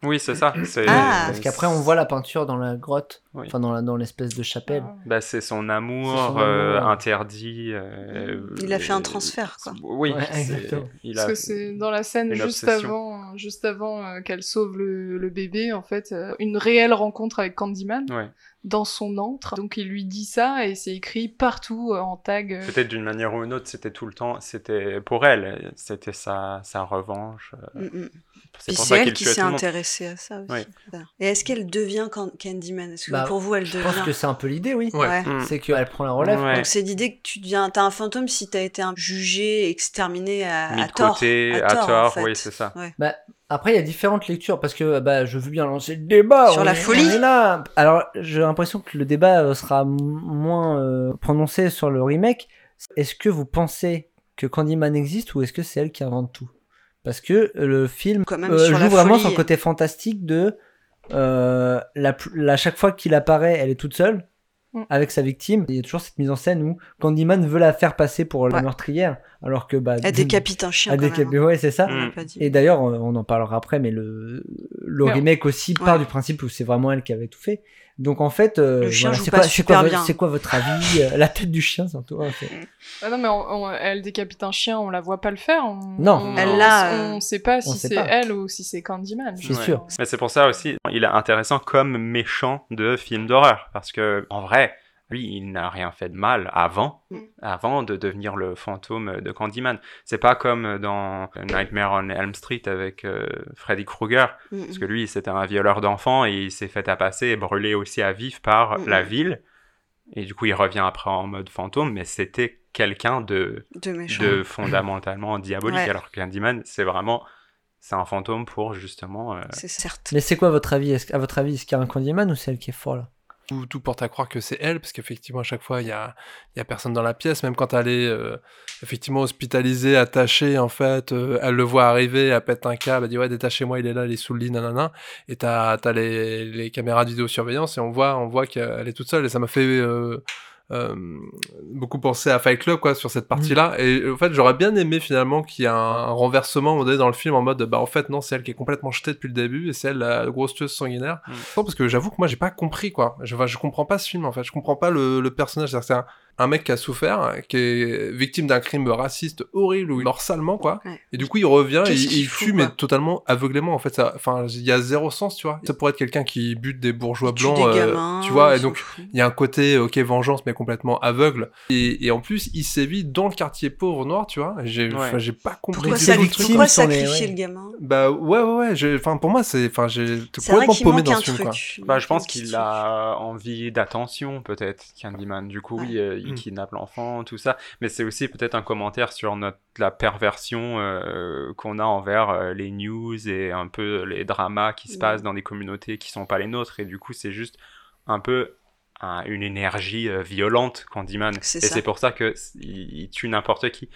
Euh, Oui, c'est ça. Ah. Parce qu'après, on voit la peinture dans la grotte, Oui. enfin dans la- dans l'espèce de chapelle. Bah, c'est son amour, C'est son euh, interdit. euh, Il a fait un euh, transfert, quoi. Oui, Ouais, c'est- exactement. il Parce a que c'est dans la scène juste avant, juste avant euh, qu'elle sauve le, le bébé, en fait, euh, une réelle rencontre avec Candyman Ouais. dans son antre. Donc il lui dit ça et c'est écrit partout euh, en tag. euh, Peut-être d'une manière ou une autre, c'était tout le temps, c'était pour elle, c'était sa, sa revanche. euh, Mm, mm. C'est pour c'est ça elle qu'il qui s'est intéressée à ça aussi. Et est-ce qu'elle devient Can- Candyman? Est-ce que Bah, pour vous, elle Je devient pense que c'est un peu l'idée, oui. Ouais. Mm. C'est qu'elle prend la relève. Ouais. Donc c'est l'idée que tu deviens, t'as un fantôme si t'as été jugé, exterminé à, Mis à de tort. côté, à tort, en fait. oui, c'est ça. Ouais. Bah, Après, il y a différentes lectures parce que bah, je veux bien lancer le débat. Sur on la est- folie. on là. Alors, j'ai l'impression que le débat euh, sera moins euh, prononcé sur le remake. Est-ce que vous pensez que Candyman existe ou est-ce que c'est elle qui invente tout? Parce que euh, le film Quand même euh, joue vraiment folie. le côté fantastique de euh, la, chaque fois qu'il apparaît, elle est toute seule Mm. avec sa victime. Il y a toujours cette mise en scène où Candyman veut la faire passer pour la meurtrière, alors que bah Elle décapite un chien. elle quand décapite- même, hein. ouais, c'est ça. Mm. Et d'ailleurs, on en parlera après, mais le, le Mais on- remake aussi part du principe où c'est vraiment elle qui avait tout fait. Donc en fait, euh, Le chien voilà, joue c'est pas quoi, c'est super quoi, bien. c'est quoi votre avis Euh, La tête du chien, surtout. ouais, c'est- Ah non, mais on- on- elle décapite un chien, on la voit pas le faire. On, Non. on- Elle on- l'a, euh, On sait pas si c'est pas. elle ou si c'est Candyman. C'est Ouais. sûr. Mais c'est pour ça aussi, il est intéressant comme méchant de film d'horreur. Parce que, en vrai, lui, il n'a rien fait de mal avant, Mm. avant de devenir le fantôme de Candyman. C'est pas comme dans Nightmare on Elm Street avec euh, Freddy Krueger. Mm, Parce mm. que lui, c'était un violeur d'enfants et il s'est fait tapasser et brûler aussi à vif par Mm, la ville. Et du coup, il revient après en mode fantôme, mais c'était quelqu'un de, De méchant. de fondamentalement diabolique. Ouais. Alors que Candyman, c'est vraiment, c'est un fantôme pour justement. euh, C'est certes. Mais c'est quoi votre avis? Est-ce- À votre avis, est-ce qu'il y a un Candyman ou c'est elle qui est folle? Tout, porte à croire que c'est elle, parce qu'effectivement, à chaque fois, il y a, y a personne dans la pièce, même quand elle est euh, effectivement hospitalisée, attachée, en fait, euh, elle le voit arriver, elle pète un câble, elle dit ouais, détachez-moi, il est là, il est sous le lit, nanana, et t'as, t'as les, les caméras de vidéosurveillance, et on voit, on voit qu'elle est toute seule, et ça m'a fait euh, beaucoup penser à Fight Club, quoi, sur cette partie-là, et en fait, j'aurais bien aimé finalement qu'il y ait un, un renversement, on dans le film, en mode, bah en fait, non, c'est elle qui est complètement jetée depuis le début, et c'est elle la grosse tueuse sanguinaire, Mm. non, parce que j'avoue que moi j'ai pas compris quoi. Je, enfin, je comprends pas ce film en fait. Je comprends pas le, le personnage. C'est-à-dire que c'est un, un mec qui a souffert, qui est victime d'un crime raciste horrible où il meurt salement quoi. Ouais. Et du coup il revient et il, il quoi mais totalement aveuglément en fait. Ça, enfin il y a zéro sens tu vois. Ça pourrait être quelqu'un qui bute des bourgeois Il blancs, des euh, gamins, tu vois. il Et donc il y a un côté ok vengeance mais complètement aveugle. Et, et en plus il sévit dans le quartier pauvre noir tu vois. J'ai Ouais. pas compris Pourquoi, du tout le truc. pourquoi sacrifier ouais. le gamin Bah ouais ouais ouais. Enfin pour moi c'est enfin j'ai complètement paumé dans ce film quoi. truc. Bah, je pense qu'il a envie d'attention, peut-être, Candyman. Du coup, oui, euh, il Mm. kidnappe l'enfant, tout ça. Mais c'est aussi peut-être un commentaire sur notre, la perversion euh, qu'on a envers euh, les news et un peu les dramas qui se Mm. passent dans des communautés qui sont pas les nôtres. Et du coup, c'est juste un peu un- une énergie euh, violente, Candyman. Et c'est pour ça que s- il, tue n'importe qui.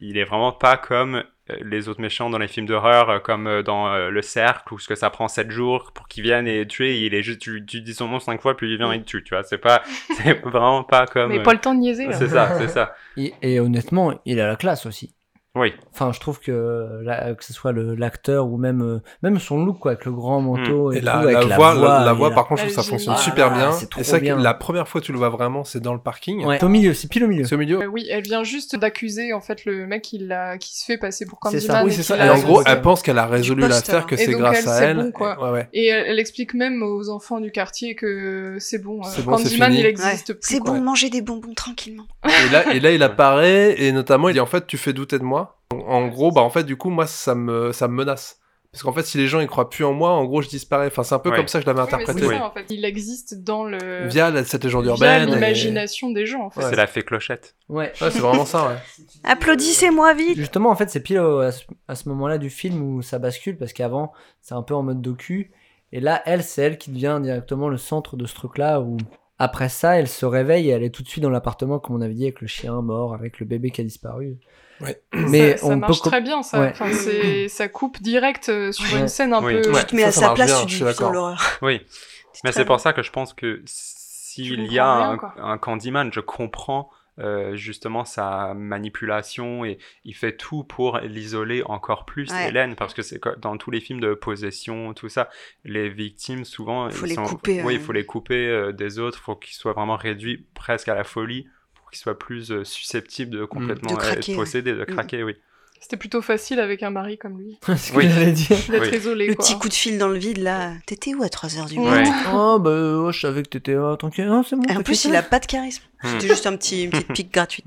Il est vraiment pas comme euh, les autres méchants dans les films d'horreur, euh, comme dans euh, Le Cercle, où ce que ça prend 7 jours pour qu'il vienne et tuer, il est juste, tu, tu dis son nom 5 fois, puis il vient et il te tue, tu vois. C'est pas, c'est vraiment pas comme. Mais pas le temps de niaiser. c'est ça, c'est ça. et, et honnêtement, il a la classe aussi. Oui. Enfin, je trouve que que ce soit le- l'acteur ou même euh, même son look quoi, avec le grand manteau et, Et tout, la, avec la la voix, la, voix par contre, je trouve ça est fonctionne super Ah, bien. c'est Et vrai bien. que la première fois que tu le vois vraiment, c'est dans le parking. Ouais, au milieu, c'est pile au milieu. C'est au milieu. Euh, oui, elle vient juste d'accuser en fait le mec qui, l'a- qui se fait passer pour C'est ça. Candyman. Oui, c'est ça. Et en gros, ça. elle pense qu'elle a résolu l'affaire, que c'est grâce elle, à c'est elle. bon, quoi. Ouais, ouais. Et elle, explique même aux enfants du quartier que c'est bon. euh, C'est bon, c'est Candyman, il existe plus. C'est bon, manger des bonbons tranquillement. Et là, et là, il apparaît, et notamment, il dit en fait, tu fais douter de moi. En, en gros, bah, en fait, du coup, moi, ça me, ça me menace. Parce qu'en fait, si les gens ils croient plus en moi, en gros, je disparais. Enfin, c'est un peu Ouais. comme ça que je l'avais Oui, mais interprété. c'est ça, en fait. Il existe dans le. Via la- cette légende via urbaine. et- l'imagination des gens, en fait. Ouais. C'est la fée clochette. Ouais. Ouais, c'est vraiment ça, ouais. Applaudissez-moi vite. Justement, en fait, c'est pile à ce, à ce moment-là du film où ça bascule parce qu'avant, c'est un peu en mode docu. Et là, elle, c'est elle qui devient directement le centre de ce truc-là où après ça, elle se réveille et elle est tout de suite dans l'appartement, comme on avait dit, avec le chien mort, avec le bébé qui a disparu. Ouais. Mais ça, on ça marche très bien, ça. Ouais. Enfin, c'est- ça coupe direct euh, sur Ouais. une scène un Oui. peu. Ouais. Tu te mets à sa place, bien, tu je dis putain l'horreur. Oui. Mais c'est pour bien. ça que je pense que s'il y a rien, un, quoi. un Candyman, je comprends euh, justement sa manipulation et il fait tout pour l'isoler encore plus, Ouais. Hélène, parce que c'est dans tous les films de possession, tout ça, les victimes souvent, Faut ils les sont- couper, oui, il faut les couper euh, des autres, faut qu'ils soient vraiment réduits presque à la folie pour qu'ils soient plus euh, susceptibles de complètement De craquer, être possédés, de Mm. craquer, oui. C'était plutôt facile avec un mari comme lui. c'est ce que Oui. j'allais dire. D'être Oui. isolé, Le quoi. petit coup de fil dans le vide là. T'étais où à 3h du Ouais. matin? Oh, bah, euh, je savais que t'étais là, tranquille. Non, c'est bon. Et en t'inquiète plus, il a pas de charisme. Hmm. C'était juste un petit, une petite pique gratuite.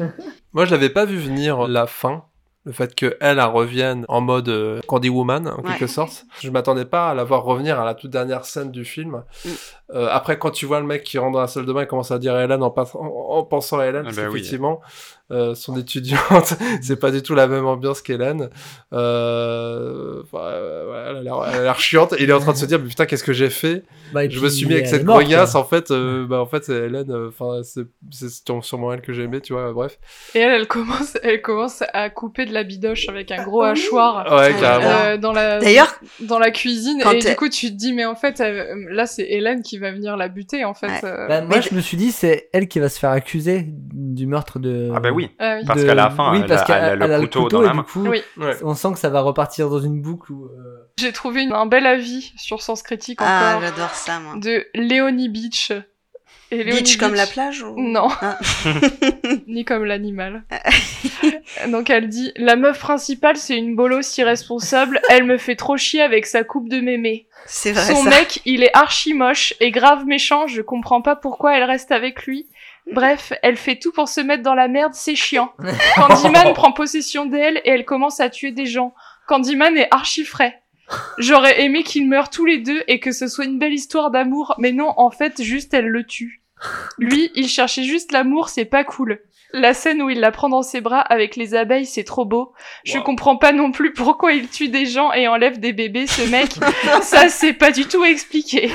Moi, je l'avais pas vu venir la fin. Le fait qu'elle, elle revienne en mode euh, Candy Woman, en Ouais. quelque sorte. Je m'attendais pas à la voir revenir à la toute dernière scène du film. Mm. Euh, après, quand tu vois le mec qui rentre dans la salle de bain et commence à dire à Hélène en, pas- en- en pensant à Hélène, Ah bah oui. qu'effectivement, euh, son étudiante, c'est pas du tout la même ambiance qu'Hélène. Euh, enfin, euh, ouais, elle a l'air- elle a l'air chiante. Et il est en train de se dire, mais putain, qu'est-ce que j'ai fait? Bah, Je puis, me suis mis avec cette grognasse, en fait. euh, bah, en fait, c'est Hélène. Enfin, c'est sûrement elle que j'ai aimé, tu vois. Bref. Et elle, elle commence, elle commence à couper de la bidoche avec un gros hachoir. Ouais, Ah, carrément. euh, dans la D'ailleurs, dans la cuisine et du coup tu te dis mais en fait elle- là c'est Hélène qui va venir la buter en fait Ouais. euh. Bah, moi, je me suis dit, c'est elle qui va se faire accuser du meurtre de. Ah bah oui. Ah oui. Parce de- qu'à la fin, oui, elle parce a- qu'elle elle a le couteau dans la main. Du coup, Oui. On sent que ça va repartir dans une boucle où. euh, j'ai trouvé une- un bel avis sur Sens Critique ah, encore j'adore ça, moi. de Léonie Beach et Léonie Beach comme la plage ou... non Ah. ni comme l'animal donc elle dit la meuf principale c'est une bolosse irresponsable elle me fait trop chier avec sa coupe de mémé C'est vrai, Son ça. mec, il est archi moche et grave méchant, je comprends pas pourquoi elle reste avec lui. Bref, elle fait tout pour se mettre dans la merde, c'est chiant. Candyman prend possession d'elle et elle commence à tuer des gens. Candyman est archi frais. J'aurais aimé qu'ils meurent tous les deux et que ce soit une belle histoire d'amour, mais non, en fait, juste elle le tue. Lui, il cherchait juste l'amour, c'est pas cool. La scène où il la prend dans ses bras avec les abeilles, c'est trop beau. Je Wow. comprends pas non plus pourquoi il tue des gens et enlève des bébés, ce mec. Ça, c'est pas du tout expliqué.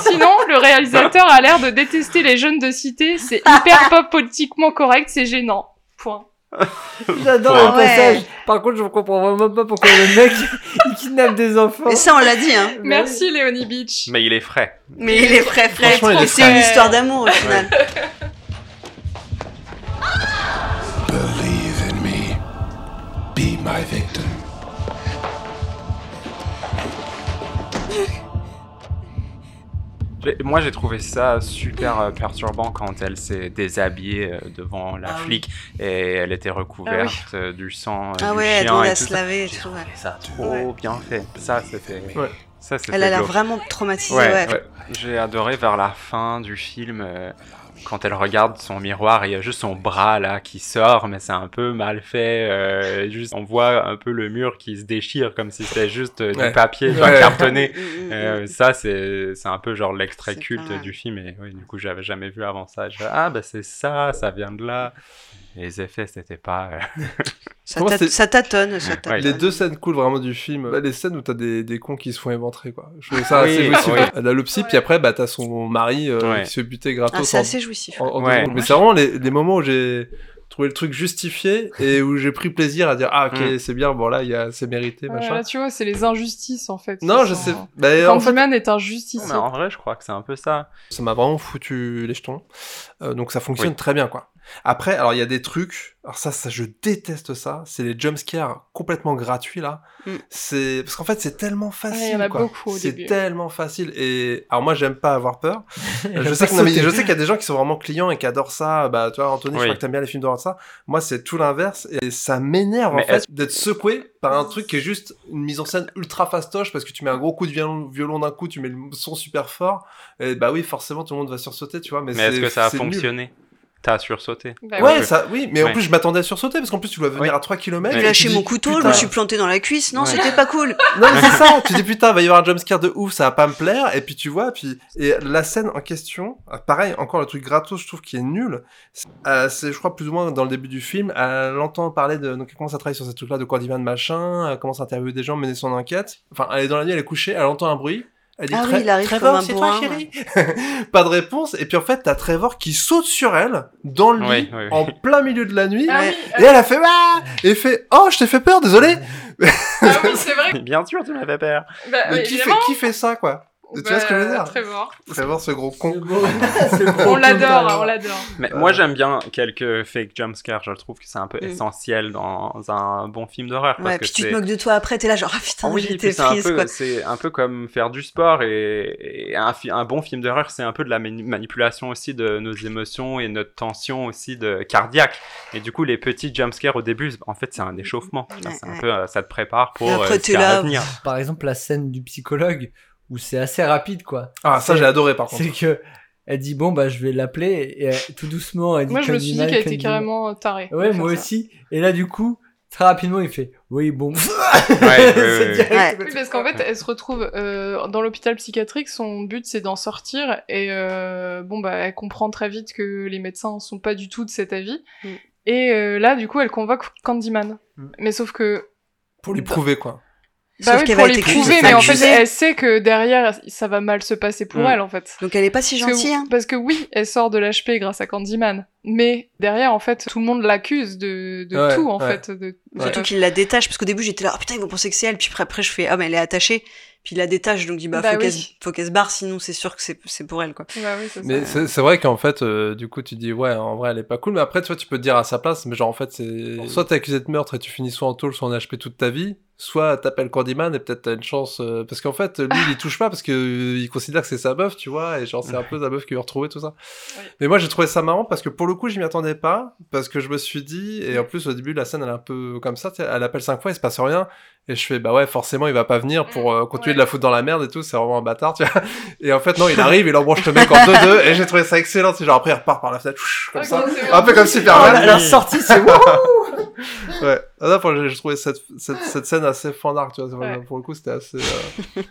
Sinon, le réalisateur a l'air de détester les jeunes de cité. C'est hyper pas politiquement correct, c'est gênant. Point. J'adore le ouais. passage. Par contre, je comprends vraiment pas pourquoi le mec il kidnappe des enfants. Et ça, on l'a dit, hein. Merci, Léonie Beach. Mais il est frais. Mais il est frais, frais. Franchement, il est Et c'est une histoire d'amour, au final. Believe in me. Be my victim. Moi, j'ai trouvé ça super euh, perturbant quand elle s'est déshabillée euh, devant la Ah oui. flic et elle était recouverte euh, du sang Ah du ouais, elle chien demande et à tout se laver et tout, ouais. ça trop bien fait. Ça, c'était. Ouais. Ça, Elle a l'air vraiment traumatisée, Ouais, ouais. ouais. J'ai adoré vers la fin du film euh, quand elle regarde son miroir et il y a juste son bras là qui sort, mais c'est un peu mal fait. euh, juste, on voit un peu le mur qui se déchire comme si c'était juste euh, Ouais. du papier Ouais. cartonné. Euh, ça, c'est c'est un peu genre l'extrait culte pas du film et oui, du coup, j'avais jamais vu avant ça. Je ah, bah c'est ça, ça vient de là. Les effets, c'était pas. euh, Ça, tâ- tâtonne, ça tâtonne. Ouais. Les deux scènes cool vraiment du film, bah, les scènes où t'as des, des cons qui se font éventrer quoi. Je trouvais ça assez jouissif. oui. Elle a le psy, puis après bah t'as son mari euh, Ouais. qui se fait buter gratos. Ah, c'est assez jouissif. en- en deux Ouais. secondes. Mais c'est vraiment les, les moments où j'ai trouvé le truc justifié et où j'ai pris plaisir à dire ah ok Mm. c'est bien bon là il y a c'est mérité Ouais, machin. là, tu vois, c'est les injustices en fait. Non je sont- sais. Bah, en fait est mais en vrai, je crois que c'est un peu ça. ça m'a vraiment foutu les jetons. Euh, donc ça fonctionne Oui. très bien quoi. Après alors il y a des trucs. Alors ça ça je déteste ça. C'est les jumpscares complètement gratuits là. Mm. C'est parce qu'en fait c'est tellement facile. Ouais, il y en a quoi. beaucoup au C'est tellement facile et alors moi j'aime pas avoir peur. Je sais que non, mais sauter. je sais qu'il y a des gens qui sont vraiment clients et qui adorent ça. Bah tu vois Anthony, je Oui. crois que t'aimes bien les films d'horreur de ça. Moi c'est tout l'inverse et ça m'énerve en Mais fait d'être secoué par un truc qui est juste une mise en scène ultra fastoche parce que tu mets un gros coup de violon, violon d'un coup, tu mets le son super fort. Et bah oui forcément tout le monde va sursauter tu vois. Mais, Mais est-ce que ça a nul. T'as sursauté Bah Ouais, oui. ça, oui, mais en Ouais. plus je m'attendais à sursauter parce qu'en plus tu dois venir Oui. à 3 km. J'ai lâché mon couteau, je me suis planté dans la cuisse. Non, Ouais. c'était pas cool. Non mais c'est ça, tu dis putain, va y avoir un jumpscare de ouf, ça va pas me plaire, et puis tu vois, puis et la scène en question, ah, pareil, encore le truc gratos, je trouve qui est nul. C'est, euh, c'est, je crois plus ou moins dans le début du film, elle entend parler de, donc elle commence à travailler sur ces trucs-là de Candyman machin, elle commence à interviewer des gens, mener son enquête. Enfin, elle est dans la nuit, elle est couchée, elle entend un bruit. Elle dit Ah oui, il arrive Trevor, comme un c'est toi chérie Pas de réponse, et puis en fait t'as Trevor qui saute sur elle dans le lit Oui, oui, oui. en plein milieu de la nuit. Ah oui, Et elle a fait ah Et fait oh je t'ai fait peur désolé. ah oui, c'est vrai. Bien sûr, tu m'avais peur. Bah, Mais qui fait qui fait ça quoi? Tu vois ce que je veux dire Bah, Trevor. Trevor ce gros con. On l'adore, on l'adore. Mais Euh. moi, j'aime bien quelques fake jumpscares. Je trouve que c'est un peu Mm. essentiel dans un bon film d'horreur. parce Ouais, que puis tu te moques de toi après, t'es là genre, ah putain, Oui, j'étais puis c'est un prise, peu- quoi. C'est un peu comme faire du sport et, et un, fi- un bon film d'horreur, c'est un peu de la mani- manipulation aussi de nos émotions et notre tension aussi de cardiaque. Et du coup, les petits jumpscares au début, en fait, c'est un échauffement. Ouais, c'est un ouais. peu, euh, ça te prépare pour Et après, euh, ce qui là, venir. Par exemple, la scène du psychologue où c'est assez rapide quoi. Ah ça j'ai adoré par contre. C'est que elle dit bon bah je vais l'appeler et elle- tout doucement elle dit Moi, je me suis dit qu'elle était carrément euh, tarée. Ouais, moi ça. aussi. Et là, du coup, très rapidement, il fait oui, bon. ouais, C'est ouais. direct. Ouais. Oui, parce qu'en fait, elle se retrouve euh, dans l'hôpital psychiatrique. Son but, c'est d'en sortir. Et euh, bon, bah, elle comprend très vite que les médecins sont pas du tout de cet avis. Mm. Et euh, là, du coup, elle convoque Candyman. Mm. Mais sauf que Pour lui prouver, quoi. Bah oui, qu'elle pour va les prouver, mais en fait, elle sait que derrière, ça va mal se passer pour elle, en fait. Donc elle est pas si Parce que- gentille. Hein. Parce que oui, elle sort de l'HP grâce à Candyman. Mais derrière, en fait, tout le monde l'accuse de, de Ouais, tout, en ouais. fait. De... Surtout qu'il la détache, parce qu'au début j'étais là, oh putain, ils vont penser que c'est elle, puis après, après je fais, ah mais elle est attachée, puis il la détache, donc je dis, bah, Bah faut oui. qu'elle se- barre, sinon c'est sûr que c'est c'est pour elle, quoi. Bah oui, c'est ça. Mais c'est vrai qu'en fait, euh, du coup, tu dis, ouais, en vrai, elle est pas cool. Mais après, tu vois, tu peux te dire à sa place, mais genre, en fait, c'est. Soit t'es accusé de meurtre et tu finis soit en tôle, soit en HP toute ta vie. Soit t'appelles Candyman et peut-être t'as une chance. euh, Parce qu'en fait, lui, il y touche pas parce que euh, il considère que c'est sa meuf, tu vois. Et genre, c'est un peu sa meuf qui veut retrouver tout ça. Oui. Mais moi, j'ai trouvé ça marrant parce que pour le coup, je m'y attendais pas. Parce que je me suis dit. Et en plus, au début, la scène, elle est un peu comme ça. tu sais, Elle appelle cinq fois, il se passe rien. Et je fais, bah ouais, forcément, il va pas venir pour euh, continuer Ouais. de la foutre dans la merde et tout. C'est vraiment un bâtard, tu vois. Et en fait, non, il arrive, il embranche le mec en 2-2, et j'ai trouvé ça excellent. C'est genre, après, il repart par la fenêtre, comme ça. c'est Un peu comme Oh, Superman. la, la sortie, c'est Ouais. Ah, j'ai trouvé cette, cette, cette scène assez fan art, tu vois. Ouais. Pour le coup, c'était assez, euh,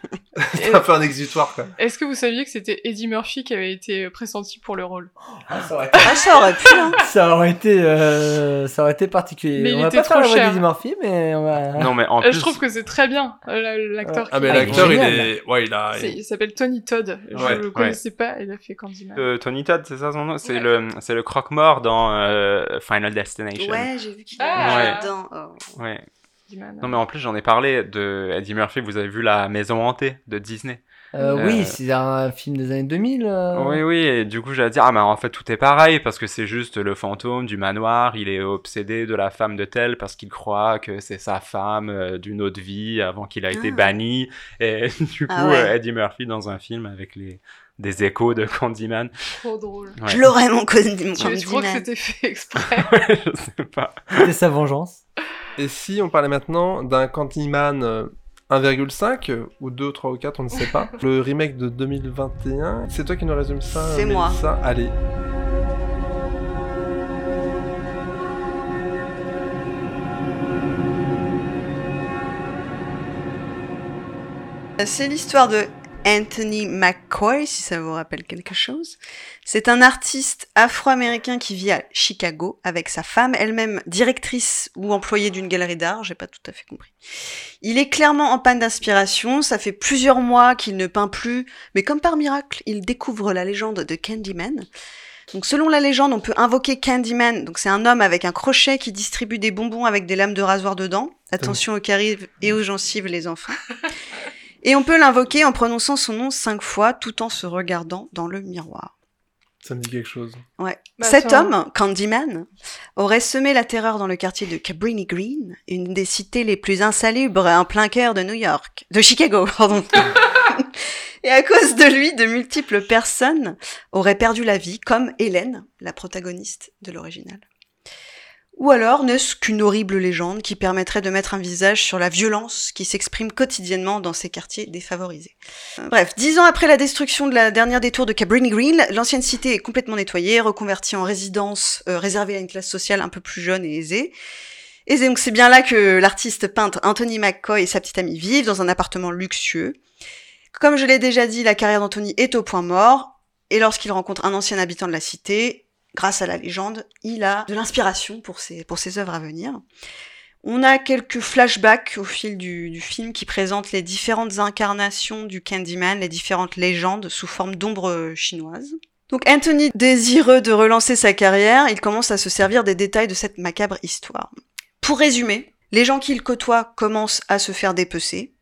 c'était un peu un exutoire, quoi. Est-ce que vous saviez que c'était Eddie Murphy qui avait été pressenti pour le rôle? Ah, ça, aurait été, Ah, ça aurait pu, hein. ça aurait été, euh, ça aurait été particulier. Mais il on va était pas faire trop voix cher. d'Eddie Murphy, mais on va. Non, mais en Euh, plus. Je trouve que c'est très bien, euh, l'acteur. Ah, qui mais l'a- l'acteur, il est, ouais, il a, Il s'appelle Tony Todd. Je Ouais, le ouais. connaissais pas, il a fait Candyman. euh, Tony Todd, c'est ça son nom? C'est Ouais. le, c'est le croque-mort dans euh, Final Destination. Ouais, j'ai vu qu'il Ah. Était Ouais. dedans. Oh. Ouais. Candyman. Non, mais en plus, j'en ai parlé de Eddie Murphy. Vous avez vu La Maison Hantée de Disney Euh, Euh, Oui, c'est un film des années 2000. euh. Oui, oui, et du coup, j'allais dire, ah, mais en fait, tout est pareil, parce que c'est juste le fantôme du manoir, il est obsédé de la femme de tel, parce qu'il croit que c'est sa femme euh, d'une autre vie, avant qu'il a été Ah. banni, et du coup, Ah ouais. euh, Eddie Murphy dans un film avec les des échos de Candyman. Trop drôle. Ouais. Je l'aurais, mon mon Tu, tu crois que Candyman. c'était fait exprès Ouais, je sais pas. C'était sa vengeance. Et si on parlait maintenant d'un Candyman euh, 1,5 euh, ou 2, 3 ou 4, on ne sait pas. Le remake de 2021. C'est toi qui nous résume ça C'est moi. Allez. C'est l'histoire de Anthony McCoy, si ça vous rappelle quelque chose. C'est un artiste afro-américain qui vit à Chicago avec sa femme, elle-même directrice ou employée d'une galerie d'art, j'ai pas tout à fait compris. Il est clairement en panne d'inspiration, ça fait plusieurs mois qu'il ne peint plus, mais comme par miracle, il découvre la légende de Candyman. Donc selon la légende, on peut invoquer Candyman, donc c'est un homme avec un crochet qui distribue des bonbons avec des lames de rasoir dedans. Attention aux caries et aux gencives les enfants. Et on peut l'invoquer en prononçant son nom cinq fois tout en se regardant dans le miroir. Ça me dit quelque chose. Ouais. Bah, Cet homme, Candyman, aurait semé la terreur dans le quartier de Cabrini Green, une des cités les plus insalubres en plein cœur de New York, de Chicago, pardon. Et à cause de lui, de multiples personnes auraient perdu la vie, comme Hélène, la protagoniste de l'original. Ou alors n'est-ce qu'une horrible légende qui permettrait de mettre un visage sur la violence qui s'exprime quotidiennement dans ces quartiers défavorisés? Euh, Bref, dix ans après la destruction de la dernière détour de Cabrini Green, l'ancienne cité est complètement nettoyée, reconvertie en résidence euh, réservée à une classe sociale un peu plus jeune et aisée. Et donc c'est bien là que l'artiste peintre Anthony McCoy et sa petite amie vivent dans un appartement luxueux. Comme je l'ai déjà dit, la carrière d'Anthony est au point mort, et lorsqu'il rencontre un ancien habitant de la cité, grâce à la légende, il a de l'inspiration pour ses, pour ses œuvres à venir. On a quelques flashbacks au fil du, film qui présentent les différentes incarnations du Candyman, les différentes légendes sous forme d'ombres chinoises. Donc Anthony, désireux de relancer sa carrière, il commence à se servir des détails de cette macabre histoire. Pour résumer, les gens qu'il côtoie commencent à se faire dépecer,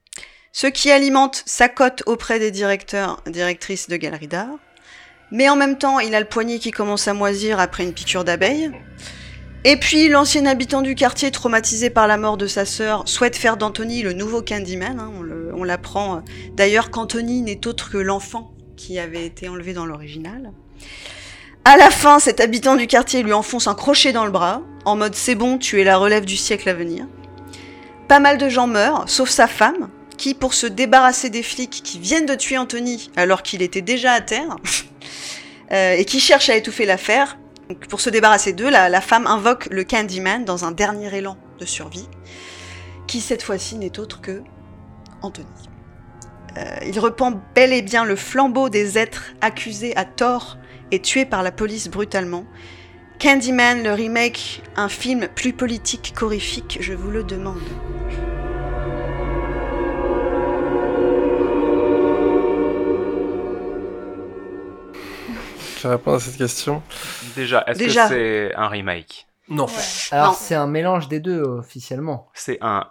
ce qui alimente sa cote auprès des directeurs, directrices de galeries d'art. Mais en même temps, il a le poignet qui commence à moisir après une piqûre d'abeille. Et puis, l'ancien habitant du quartier, traumatisé par la mort de sa sœur, souhaite faire d'Anthony le nouveau Candyman. hein, on l'apprend euh, d'ailleurs qu'Anthony n'est autre que l'enfant qui avait été enlevé dans l'original. À la fin, cet habitant du quartier lui enfonce un crochet dans le bras, en mode c'est bon, tu es la relève du siècle à venir. Pas mal de gens meurent, sauf sa femme, qui, pour se débarrasser des flics qui viennent de tuer Anthony alors qu'il était déjà à terre, euh, et qui cherchent à étouffer l'affaire, pour se débarrasser d'eux, la, la femme invoque le Candyman dans un dernier élan de survie, qui cette fois-ci n'est autre que Anthony. Euh, il repend bel et bien le flambeau des êtres accusés à tort et tués par la police brutalement. Candyman, le remake, un film plus politique qu'horrifique, je vous le demande. Vais répondre à cette question. Déjà, est-ce que Déjà. c'est un remake? Non. Alors c'est un mélange des deux officiellement. C'est un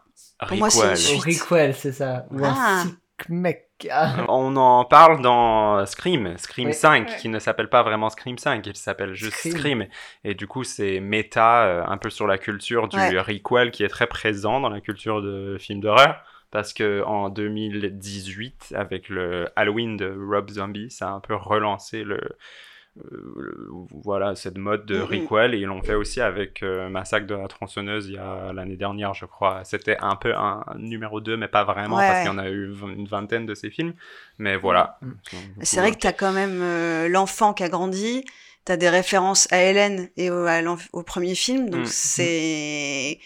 Pour moi, c'est une requel. suite. Requel, c'est ça. Ou Ah. un sick mec. Ah. On en parle dans Scream, Scream Oui. 5, Ouais. qui ne s'appelle pas vraiment Scream 5, il s'appelle juste Scream. Scream. Et du coup, c'est méta, euh, un peu sur la culture du Ouais. requel qui est très présent dans la culture de films d'horreur. Parce que en 2018, avec le Halloween de Rob Zombie, ça a un peu relancé le- voilà cette mode de requel et ils l'ont fait aussi avec euh, Massacre de la tronçonneuse il y a l'année dernière je crois. C'était un peu un numéro 2 mais pas vraiment Ouais, parce qu'il y en a eu une vingtaine de ces films. Mais voilà. C'est vrai que t'as quand même euh, l'enfant qui a grandi, t'as des références à Hélène et au, à l'enf- au premier film, donc c'est...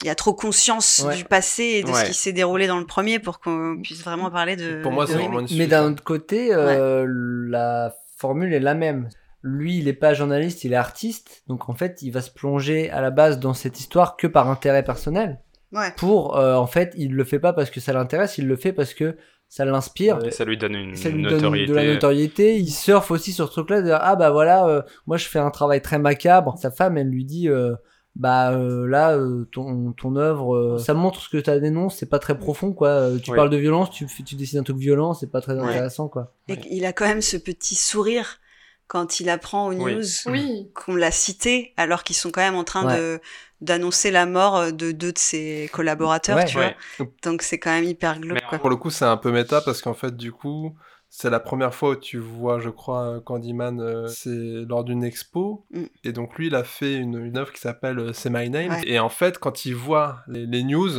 Il y a trop conscience Ouais. du passé et de ce qui s'est déroulé dans le premier pour qu'on puisse vraiment parler de... Pour moi, c'est vraiment une Mais d'un autre côté, euh, la formule est la même. Lui, il est pas journaliste, il est artiste. Donc en fait, il va se plonger à la base dans cette histoire que par intérêt personnel. Ouais. Pour, euh, en fait, il le fait pas parce que ça l'intéresse, il le fait parce que ça l'inspire. Et ça lui donne une ça lui donne notoriété de la notoriété. Il surfe aussi sur ce truc-là de ah bah voilà, euh, moi je fais un travail très macabre. Sa femme, elle lui dit, euh, bah euh, là, euh, ton, ton œuvre, euh, ça montre ce que tu dénonces, c'est pas très profond quoi. Euh, tu Ouais. parles de violence, tu, tu décides un truc violent, c'est pas très Ouais. intéressant quoi. Et il a quand même ce petit sourire quand il apprend aux news Oui. qu'on l'a cité, alors qu'ils sont quand même en train Ouais. de d'annoncer la mort de deux de ses collaborateurs, Ouais. tu Ouais. vois. Donc c'est quand même hyper glauque, Mais quoi. Pour le coup, c'est un peu méta parce qu'en fait, du coup, c'est la première fois où tu vois, je crois, Candyman, euh, c'est lors d'une expo. Mm. Et donc, lui, il a fait une, une œuvre qui s'appelle euh, C'est My Name. Ouais. Et en fait, quand il voit les, les news,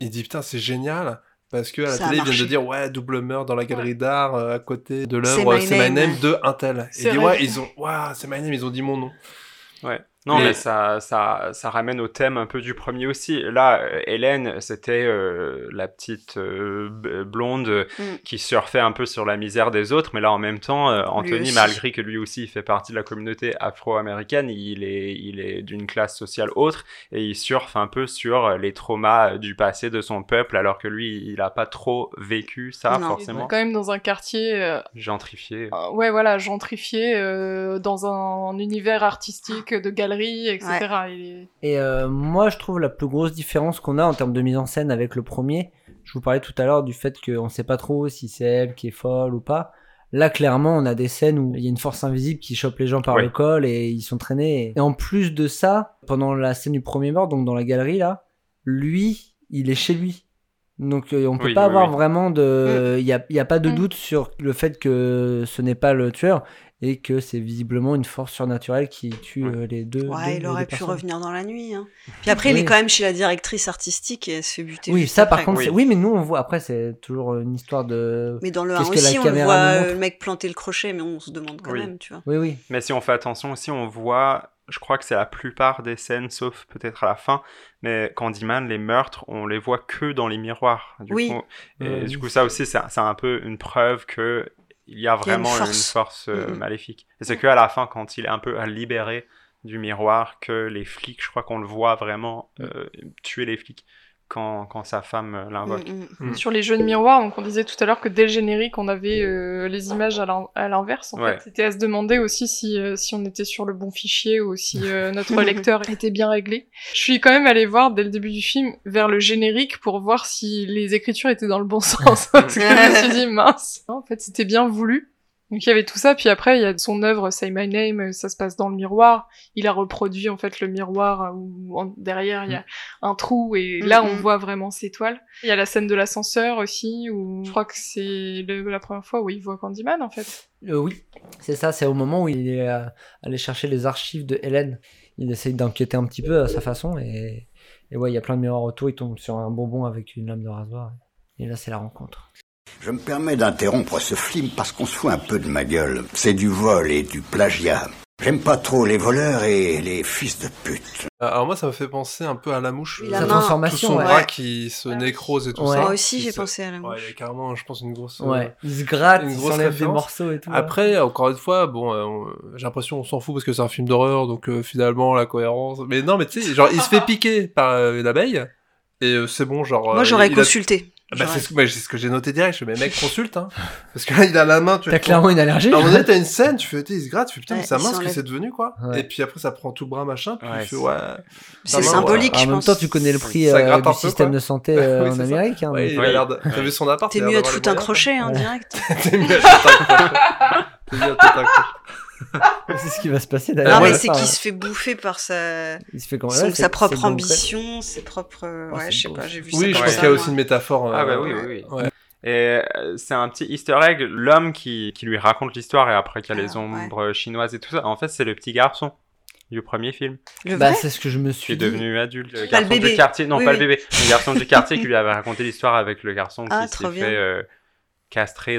il dit Putain, c'est génial. Parce que à la Ça télé, ils viennent de dire Ouais, double meurtre dans la galerie d'art euh, à côté de l'œuvre C'est My Name. Name de un tel. C'est Et dit vrai. Ouais, ils ont Waouh, c'est My Name, ils ont dit mon nom. Ouais. Non, Mais- mais, ça, ça, ça ramène au thème un peu du premier aussi. Là, euh, Hélène, c'était euh, la petite euh, blonde Mm. qui surfait un peu sur la misère des autres, mais là, en même temps, euh, Anthony, malgré que lui aussi il fait partie de la communauté afro-américaine, il est, il est d'une classe sociale autre et il surfe un peu sur les traumas du passé de son peuple, alors que lui, il a pas trop vécu ça, Non. forcément. Quand même dans un quartier, euh, Gentrifié. euh, ouais voilà, gentrifié, euh, dans un, univers artistique de galeries, etc. Et euh, moi, je trouve la plus grosse différence qu'on a en termes de mise en scène avec le premier. Je vous parlais tout à l'heure du fait qu'on sait pas trop si c'est elle qui est folle ou pas. Là, clairement, on a des scènes où il y a une force invisible qui chope les gens par Ouais. le col et ils sont traînés. Et en plus de ça, pendant la scène du premier meurtre, donc dans la galerie là, lui, il est chez lui. Donc euh, on peut Oui, pas oui, avoir oui. vraiment de, il y a, il y a pas de Mm. doute sur le fait que ce n'est pas le tueur et que c'est visiblement une force surnaturelle qui tue Ouais. euh, les deux. deux- Ouais, les il deux aurait pu personnes. revenir dans la nuit. Hein. Puis après, il est quand même chez la directrice artistique et elle se fait buter. Oui, ça par après, contre, quoi. c'est- oui, mais nous on voit après c'est toujours une histoire de. Mais dans le 1 Qu'est-ce que la aussi, on voit euh, le mec planter le crochet, mais on se demande quand Oui. même, tu vois. Oui, oui. Mais si on fait attention aussi, on voit, je crois que c'est la plupart des scènes, sauf peut-être à la fin, mais Candyman, les meurtres, on les voit que dans les miroirs. Du Oui. coup. Et Euh, du coup, ça aussi, c'est un peu une preuve que il y a Il y a une vraiment une force. euh, maléfique. Et c'est que à la fin, quand il est un peu libéré du miroir, que les flics, je crois qu'on le voit vraiment euh, tuer les flics quand, quand sa femme euh, l'invoque. Mm, mm. Mm. Sur les jeux de miroir, donc on disait tout à l'heure que dès le générique, on avait euh, les images à l'in- à l'inverse. En Ouais. fait, c'était à se demander aussi si, euh, si on était sur le bon fichier ou si euh, notre lecteur était bien réglé. Je suis quand même allée voir dès le début du film vers le générique pour voir si les écritures étaient dans le bon sens. Parce que je me suis dit mince. En fait, c'était bien voulu. Donc il y avait tout ça, puis après il y a son œuvre Say My Name, euh, ça se passe dans le miroir. Il a reproduit en fait le miroir euh, où en- derrière il y a un trou et là on voit vraiment ses toiles. Il y a la scène de l'ascenseur aussi où je crois que c'est la première fois où il voit Candyman en fait. Euh, oui, c'est ça, c'est au moment où il est euh, allé chercher les archives de Hélène. Il essaye d'enquêter un petit peu à sa façon et, et ouais, il y a plein de miroirs autour, il tombe sur un bonbon avec une lame de rasoir. Et là, c'est la rencontre. Je me permets d'interrompre ce film parce qu'on se fout un peu de ma gueule. C'est du vol et du plagiat. J'aime pas trop les voleurs et les fils de pute. Euh, Alors moi, ça me fait penser un peu à la mouche. Oui, la Sa main. Tout transformation, son ouais. bras qui se nécrose et tout Ouais. ça. Moi aussi, j'ai pensé à la Ouais, mouche. il y a carrément, je pense, une grosse... euh, Ouais, il se gratte, une il s'enlève des morceaux et tout. ouais. Après, encore une fois, bon, euh, on- j'ai l'impression on s'en fout parce que c'est un film d'horreur, donc euh, finalement la cohérence. Mais non, mais tu sais, genre il se fait piquer par euh, une abeille et euh, c'est bon, genre. Moi, euh, j'aurais il a- consulté. Bah, J'aurais- c'est ce, c'est ce que j'ai noté direct. Je fais, mais mec, consulte, hein. Parce que là, il a la main, tu T'as clairement une allergie. À un moment donné, t'as une scène, tu fais, tu sais, il se gratte, tu fais, putain, Ouais, mais sa il main, ce que c'est devenu, quoi. Ouais. Et puis après, ça prend tout le bras, machin, puis Ouais, tu fais, c'est- ouais. Symbolique, ouais. En je même pense. temps, tu connais le prix Ça euh, du peu, système quoi. de santé euh, Oui, en ça. Amérique. hein, Ouais, donc, il Oui. a l'air de... T'as vu son appart T'es mieux à d'avoir tout les un crochet, hein, Ouais. direct. T'es mieux à tout un crochet. T'es mieux à tout un crochet. C'est ce qui va se passer Non, d'ailleurs. mais Ouais, c'est qu'il se fait bouffer par sa, Il se fait quand son- ouais, sa propre ambition, ses propres. euh, Oh, Ouais, je sais beau, pas, j'ai vu Oui, ça je comme pense qu'il y a aussi une métaphore. Ah bah euh, oui, oui, oui. Ouais. Et euh, c'est un petit easter egg, l'homme qui, qui lui raconte l'histoire et après qu'il y a les Ah, ombres chinoises et tout ça, en fait c'est le petit garçon du premier film Le Bah, c'est ce que je me qui suis est dit. devenu adulte. Le Pas le garçon bébé. du quartier, non Oui, pas oui. le bébé, le garçon du quartier qui lui avait raconté l'histoire avec le garçon Ah, qui s'est fait euh,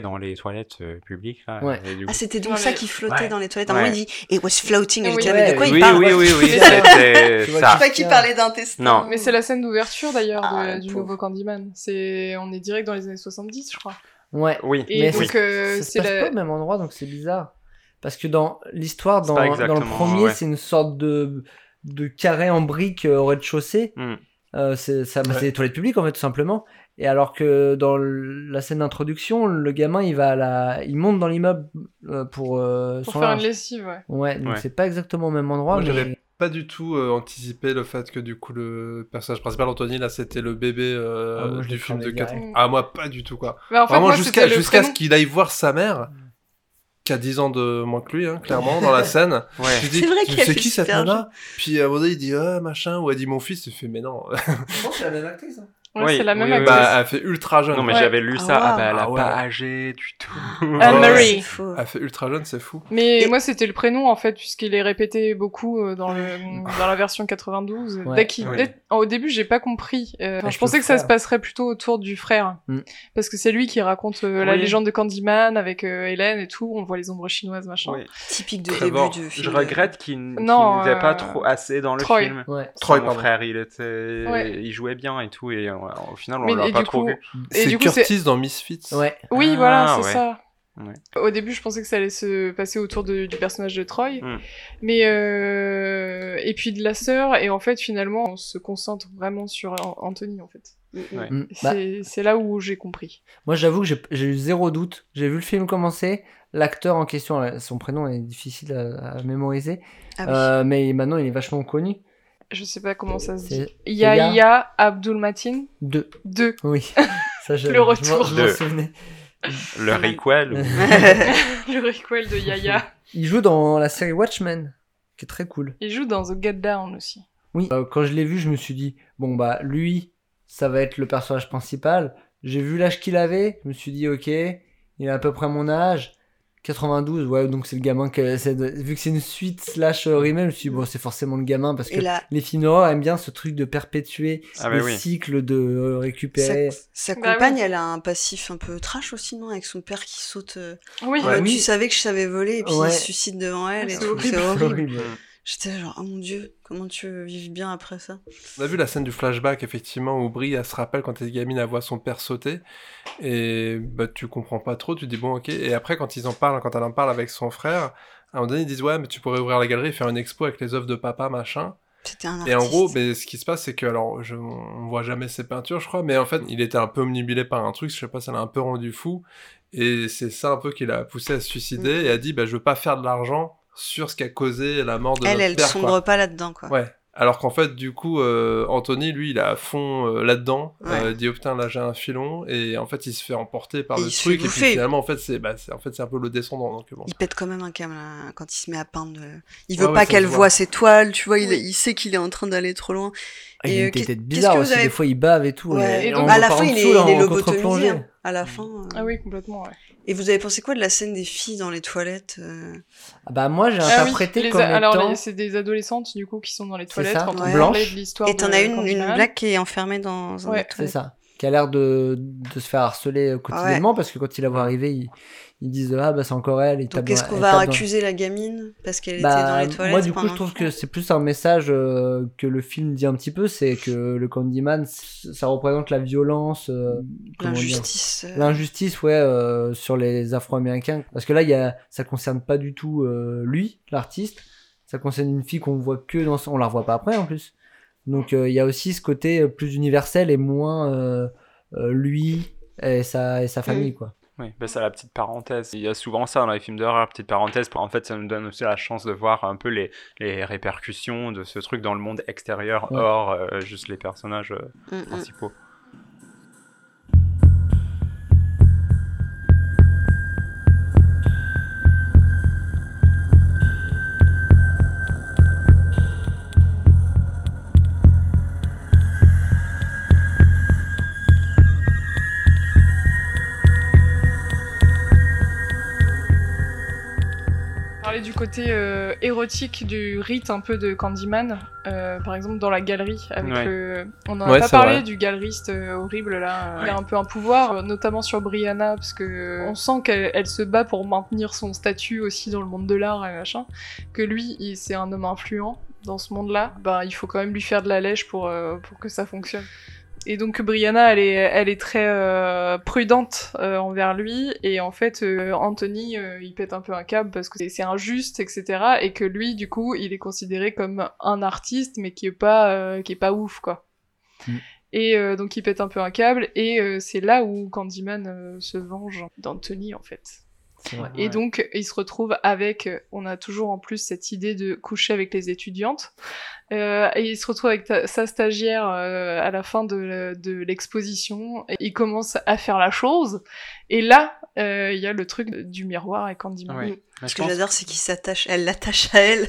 dans les toilettes euh, publiques. Là, Ouais. Et du Ah, c'était donc ça mais- qui flottait Ouais. dans les toilettes. À un moment, il dit It was floating. Et Oui. mais de quoi il oui, parle oui, oui, oui, C'est c'était ça. Je sais pas qui parlait d'intestin. Non. Mais c'est la scène d'ouverture d'ailleurs Ah, du nouveau Candyman. C'est, on est direct dans les années 70, je crois. Ouais. Oui. Et Mais donc, c'est- euh, ça se c'est passe la... pas au même endroit, donc c'est bizarre. Parce que dans l'histoire, dans, le premier, ouais. c'est une sorte de, de carré en briques euh, au rez-de-chaussée. Hmm. Euh, c'est ça, bah, Ouais. c'est les toilettes publiques en fait, tout simplement. Et alors que dans la scène d'introduction, le gamin il va à la, il monte dans l'immeuble euh, pour, euh, pour son faire linge. une lessive, ouais. Ouais, donc Ouais. c'est pas exactement au même endroit. Moi, mais... j'avais pas du tout euh, anticipé le fait que du coup le personnage principal Anthony là c'était le bébé euh, Ah, moi, du film de pris 4 direct. Ah moi pas du tout quoi. Mais en fait, Vraiment jusqu'à jusqu'à ce qu'il aille voir sa mère qui a 10 ans de moins que lui hein, clairement dans la scène. Ouais. Je dis C'est qui cette nana? Puis à un moment donné, il dit ah machin ou elle dit mon fils il fait mais non. Je pense que c'est la même actrice. hein. Ouais, Oui, c'est la même oui, actrice. bah elle fait ultra jeune. Non mais Ouais. j'avais lu Ah, ça, ah wow. bah elle a Ah ouais. pas âgé du tout. Anne-Marie. C'est faux. Elle fait ultra jeune, c'est fou. Mais Et- moi, c'était le prénom, en fait, puisqu'il est répété beaucoup euh, dans, le, dans la version 92. Ouais. Dès qu'il- Ouais. dès- Au début, j'ai pas compris. Euh, je pensais que ça se passerait plutôt autour du frère. Mm. Parce que c'est lui qui raconte euh, la légende de Candyman avec euh, Hélène et tout. On voit les ombres chinoises, machin. Oui. Typique de début de film. je regrette qu'il n'était pas trop assez dans le film. Troy, Mon frère, il était, il jouait bien et tout, et euh, au final, on Mais- l'a pas du trop coup- vu. Et C'est du coup, c'est- Curtis dans Misfits. Ouais. Oui, Ah, voilà, c'est ouais. ça. Ouais. Au début, je pensais que ça allait se passer autour de- du personnage de Troy. Mm. Mais euh... Et puis de la sœur, et en fait, finalement, on se concentre vraiment sur An- Anthony, en fait. Ouais. Mm. Bah, C'est là où j'ai compris. Moi, j'avoue que j'ai j'ai eu zéro doute. J'ai vu le film commencer. L'acteur en question, son prénom est difficile à, à mémoriser, Ah oui. Euh, mais maintenant il est vachement connu. Je sais pas comment ça se dit. Yahya Abdul Matin Deux. 2. Oui. Ça, je, Le retour. Je m'en Deux. souvenais. Le requel, ou- le requel de Yahya. Il joue dans la série Watchmen, qui est très cool. Il joue dans The Get Down aussi. Oui. Euh, quand je l'ai vu, je me suis dit, bon bah lui, ça va être le personnage principal. J'ai vu l'âge qu'il avait, je me suis dit, ok, il a à peu près mon âge. 92, ouais, donc c'est le gamin que c'est de- vu que c'est une suite slash euh, remake, je me suis dit, bon, c'est forcément le gamin parce que là, les films d'horreur aiment bien ce truc de perpétuer Ah le bah oui. cycle de euh, sa, récupérer. sa Bah compagne, oui. elle a un passif un peu trash aussi, non Avec son père qui saute. euh, Oui. mode, oui. Tu savais que je savais voler, et puis Ouais. il se suicide devant elle, et C'est tout. horrible. Horrible. J'étais genre, oh mon dieu, comment tu vivre bien après ça? On a vu la scène du flashback, effectivement, où Brie, elle se rappelle quand elle est gamine, elle voit son père sauter. Et bah, tu comprends pas trop, tu dis bon, ok. Et après, quand ils en parlent, quand elle en parle avec son frère, à un moment donné, ils disent ouais, mais tu pourrais ouvrir la galerie et faire une expo avec les œuvres de papa, machin. Un. Et en gros, mais ce qui se passe, c'est que, alors, je, on voit jamais ses peintures, je crois, mais en fait, il était un peu omnibulé par un truc, je sais pas, ça l'a un peu rendu fou. Et c'est ça un peu qui l'a poussé à se suicider Mm. et a dit, bah, je veux pas faire de l'argent sur ce qui a causé la mort de elle, notre elle père, sombre quoi. pas là-dedans, quoi. Ouais. Alors qu'en fait, du coup, euh, Anthony, lui, il est à fond euh, là-dedans. Ouais. Euh, il dit, oh putain, là, j'ai un filon. Et en fait, il se fait emporter par Et le truc. Et puis finalement, en fait, c'est bah, c'est- en fait, c'est un peu le descendant. Donc, bon. Il pète quand même un câble hein, quand il se met à peindre. Il Ouais, veut ouais, pas qu'elle voit. ses toiles, tu vois, il, il sait qu'il est en train d'aller trop loin. Ah, il Et, a une tête bizarre aussi, avez- des fois il bave et tout. Ouais, et et on donc, va à la fin, il est, il lobotomisé. hein, À la fin. Ah oui, complètement, ouais. Et vous avez pensé quoi de la scène des filles dans les toilettes euh Ah bah moi j'ai Ah oui, interprété les comme a- alors étant... les- c'est des adolescentes du coup qui sont dans les toilettes ça, quand on ouais. parlait blanches. de l'histoire Et t'en as une, une blague qui est enfermée dans un Ouais, C'est ça. Qui a l'air de, de se faire harceler euh, quotidiennement parce que quand il la voit arriver, ils, ils disent ah bah c'est encore elle. Ils Donc est-ce qu'on va dans- accuser la gamine parce qu'elle Bah, était dans les toilettes moi du coup je trouve que c'est plus un message euh, que le film dit un petit peu, c'est que le Candyman ça représente la violence, euh, L'injustice. euh, L'injustice, ouais, euh, sur les Afro-Américains. Parce que là, il y a, ça concerne pas du tout euh, lui, l'artiste. Ça concerne une fille qu'on voit que dans son... On la revoit pas après, en plus. Donc, euh, il y a aussi ce côté euh, plus universel et moins euh, lui et sa, et sa famille, quoi. Oui, bah c'est la petite parenthèse. Il y a souvent ça dans les films d'horreur, petite parenthèse. En fait, ça nous donne aussi la chance de voir un peu les, les répercussions de ce truc dans le monde extérieur, Ouais. hors euh, juste les personnages euh, Mm, mm. principaux. Côté euh, érotique du rite un peu de Candyman, euh, par exemple dans la galerie. Avec Ouais. le- On n'en Ouais, a pas parlé vrai. du galeriste euh, horrible là. Ouais. Il a un peu un pouvoir, notamment sur Brianna, parce que on sent qu'elle elle se bat pour maintenir son statut aussi dans le monde de l'art et machin. Que lui, il- c'est un homme influent dans ce monde-là. Ben, il faut quand même lui faire de la lèche pour, euh, pour que ça fonctionne. Et donc Brianna, elle est, elle est très euh, prudente euh, envers lui, et en fait euh, Anthony, euh, il pète un peu un câble parce que c'est- injuste, etc. Et que lui, du coup, il est considéré comme un artiste, mais qui est pas, euh, qui est pas ouf, quoi. Mm. Et euh, donc il pète un peu un câble, et euh, c'est là où Candyman se venge d'Anthony, en fait. Et donc, il se retrouve avec, euh, on a toujours en plus cette idée de coucher avec les étudiantes, Euh, et il se retrouve avec ta- sa stagiaire euh, à la fin de, de l'exposition, et il commence à faire la chose, et là, euh, il y a le truc du miroir et Candyman. Ouais. Ce je que pense- j'adore, c'est qu'il s'attache, elle l'attache à elle.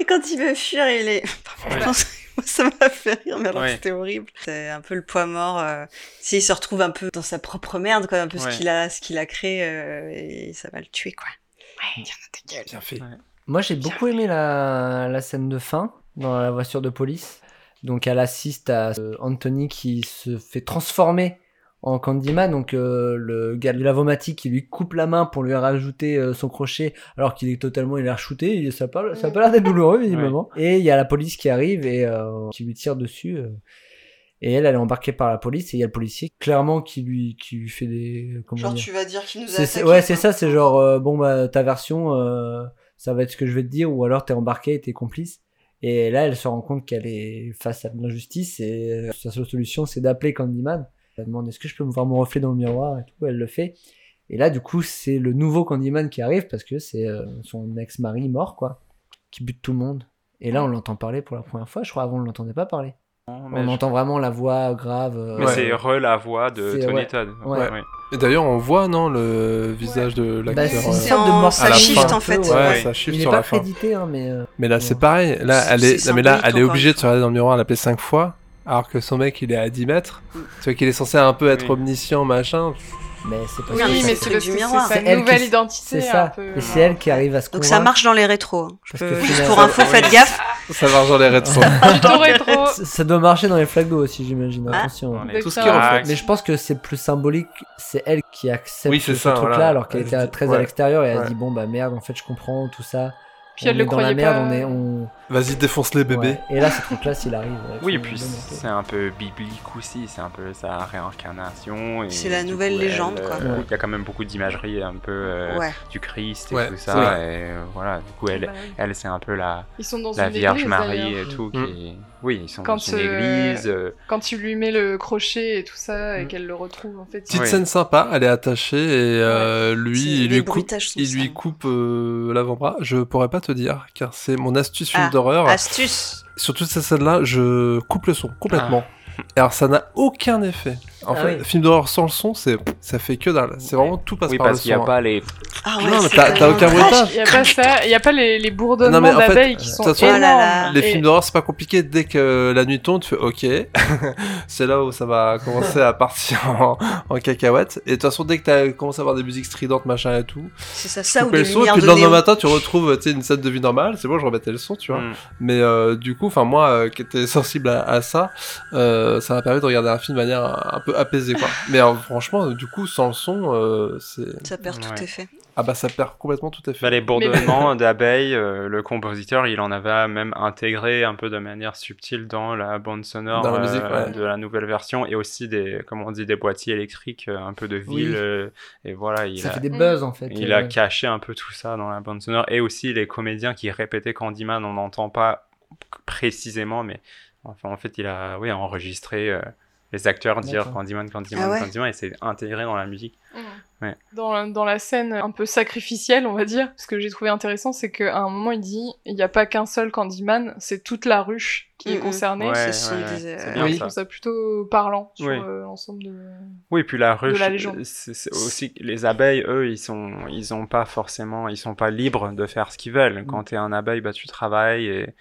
Et quand il veut fuir, il est. Je pense ça m'a fait rire, mais alors Ouais. c'était horrible. C'est un peu le poids mort. Euh... Si il se retrouve un peu dans sa propre merde, quoi, un peu Ouais. ce qu'il a, ce qu'il a créé, euh, et ça va le tuer, quoi. Ouais, tiens dans ta gueule. Bien fait. Moi, j'ai beaucoup aimé la, la scène de fin dans la voiture de police. Donc, elle assiste à euh, Anthony qui se fait transformer en Candyman. Donc, euh, le gars de l'avomatique qui lui coupe la main pour lui rajouter euh, son crochet alors qu'il est totalement il est shooté. Ça n'a pas, ça a pas l'air d'être douloureux, visiblement. Et il y a la police qui arrive et euh, qui lui tire dessus. euh. et elle, elle est embarquée par la police. Et il y a le policier, clairement, qui lui, qui lui fait des. Comment Genre, dire tu vas dire qu'il nous a c'est, c'est- attaqués, ouais, c'est ça, c'est genre, euh, bon, bah, ta version, euh, ça va être ce que je vais te dire, ou alors t'es embarqué et t'es complice. Et là, elle se rend compte qu'elle est face à de l'injustice, et euh, sa seule solution, c'est d'appeler Candyman. Elle demande, est-ce que je peux me voir mon reflet dans le miroir, et tout, elle le fait. Et là, du coup, c'est le nouveau Candyman qui arrive, parce que c'est euh, son ex-mari mort, quoi, qui bute tout le monde. Et là, on l'entend parler pour la première fois, je crois, avant, on l'entendait pas parler. on je- entend vraiment la voix grave. euh, Mais Ouais. c'est re la voix de C'est- Tony ouais. Todd. Ouais. Ouais. Et d'ailleurs, on voit, non, le visage de Bah, l'acteur. c'est une euh, C'est sorte de à la ça shift, en fait. Ouais, Ouais. ça shift Il est pas la fin. crédité, hein, mais. euh, Mais là, Ouais. c'est pareil. Là, C'est- elle est, c'est non, mais là, elle est obligée une de se regarder dans le miroir, l'appeler cinq fois, alors que son mec, il est à 10 mètres. Tu vois qu'il est censé un peu être Oui. omniscient, machin. Mais c'est pas Oui, mais c'est du parce que c'est miroir. sa nouvelle qui- identité. C'est ça. un peu, Et c'est elle qui arrive à se Donc ça marche dans les rétros. hein. Parce que pour info, faites gaffe. Ça marche dans les rétros. Ça- Ça doit marcher dans les flaques d'eau aussi, j'imagine. Ah. Attention. Les Tout ce qui reflet. Mais je pense que c'est plus symbolique. C'est elle qui accepte Oui, c'est ce truc-là, voilà. alors qu'elle Elle était très ouais. à l'extérieur et elle dit bon bah merde, en fait je comprends tout ça. Puis elle on le est dans la croyait merde, pas. on est on. Vas-y, défonce les bébés. Ouais. Et là c'est trop classe, il arrive. Oui, et puis c'est un peu biblique aussi, c'est un peu sa réincarnation. C'est la nouvelle coup, légende, elle, quoi. Ouais. Il y a quand même beaucoup d'imagerie un peu euh, Ouais. du Christ et Ouais, tout ça. Et euh, voilà, du coup, elle, Bah elle c'est un peu la, Ils sont dans la Vierge église, Marie et tout. Mm. Qui... Oui, ils sont Quand, dans une euh, église. euh, Quand tu lui mets le crochet et tout ça, et Mm. qu'elle le retrouve, en fait. Petite Ouais. scène sympa, elle est attachée et euh, lui, il lui coupe, il lui euh, l'avant-bras. Je pourrais pas te dire, car c'est mon astuce film Ah, d'horreur. Astuce. Sur toute cette scène-là, je coupe le son complètement. Et Alors ça n'a aucun effet. En Ah fait, oui. film d'horreur sans le son, c'est ça fait que dalle. C'est vraiment tout passe Oui, par parce le qu'il n'y son. a hein. pas les. Ah Non, mais c'est t'as- aucun trash. bruitage. Il y a pas ça, il y a pas les, les bourdonnements Non, d'abeilles qui sont façon, énormes. Oh là là. Les Et- films d'horreur, c'est pas compliqué. Dès que la nuit tombe, tu fais OK. c'est là où ça va commencer à partir en, en cacahuète. Et de toute façon, dès que t'as commencé à avoir des musiques stridentes, machin et tout, C'est ça, ça ou des le son. Et puis le lendemain matin, tu retrouves tu sais, une scène de vie normale. C'est bon, je remettais le son, tu vois. Mm. Mais euh, du coup, enfin moi, euh, qui étais sensible à, ça, euh, ça m'a permis de regarder un film de manière un peu apaisé quoi. Mais alors, franchement, euh, du coup, sans le son, euh, c'est. Ça perd tout Ouais. effet. Ah bah ça perd complètement tout à fait. Bah, les bourdonnements d'abeilles, euh, le compositeur, il en avait même intégré un peu de manière subtile dans la bande sonore Dans la musique, euh, ouais. de la nouvelle version et aussi des, comment on dit, des boîtiers électriques, euh, un peu de Oui. ville. euh, et voilà, il Ça a, fait des buzz en fait. il euh, a caché un peu tout ça dans la bande sonore et aussi les comédiens qui répétaient Candyman, on n'entend pas précisément, mais enfin en fait il a oui enregistré euh, les acteurs dire. Candyman, Candyman, Ah ouais. Candyman et c'est intégré dans la musique. Ouais. Dans, dans la scène un peu sacrificielle, on va dire, ce que j'ai trouvé intéressant, c'est qu'à un moment, il dit il n'y a pas qu'un seul Candyman, c'est toute la ruche qui est Mhm. concernée. Ouais, c'est euh, bien Oui. Je ça. trouve ça plutôt parlant sur Oui. euh, l'ensemble de. Oui, puis la ruche, c'est c'est aussi les abeilles, eux, ils sont, ils ont pas forcément, ils sont pas libres de faire ce qu'ils veulent. Quand t'es un abeille, bah tu travailles et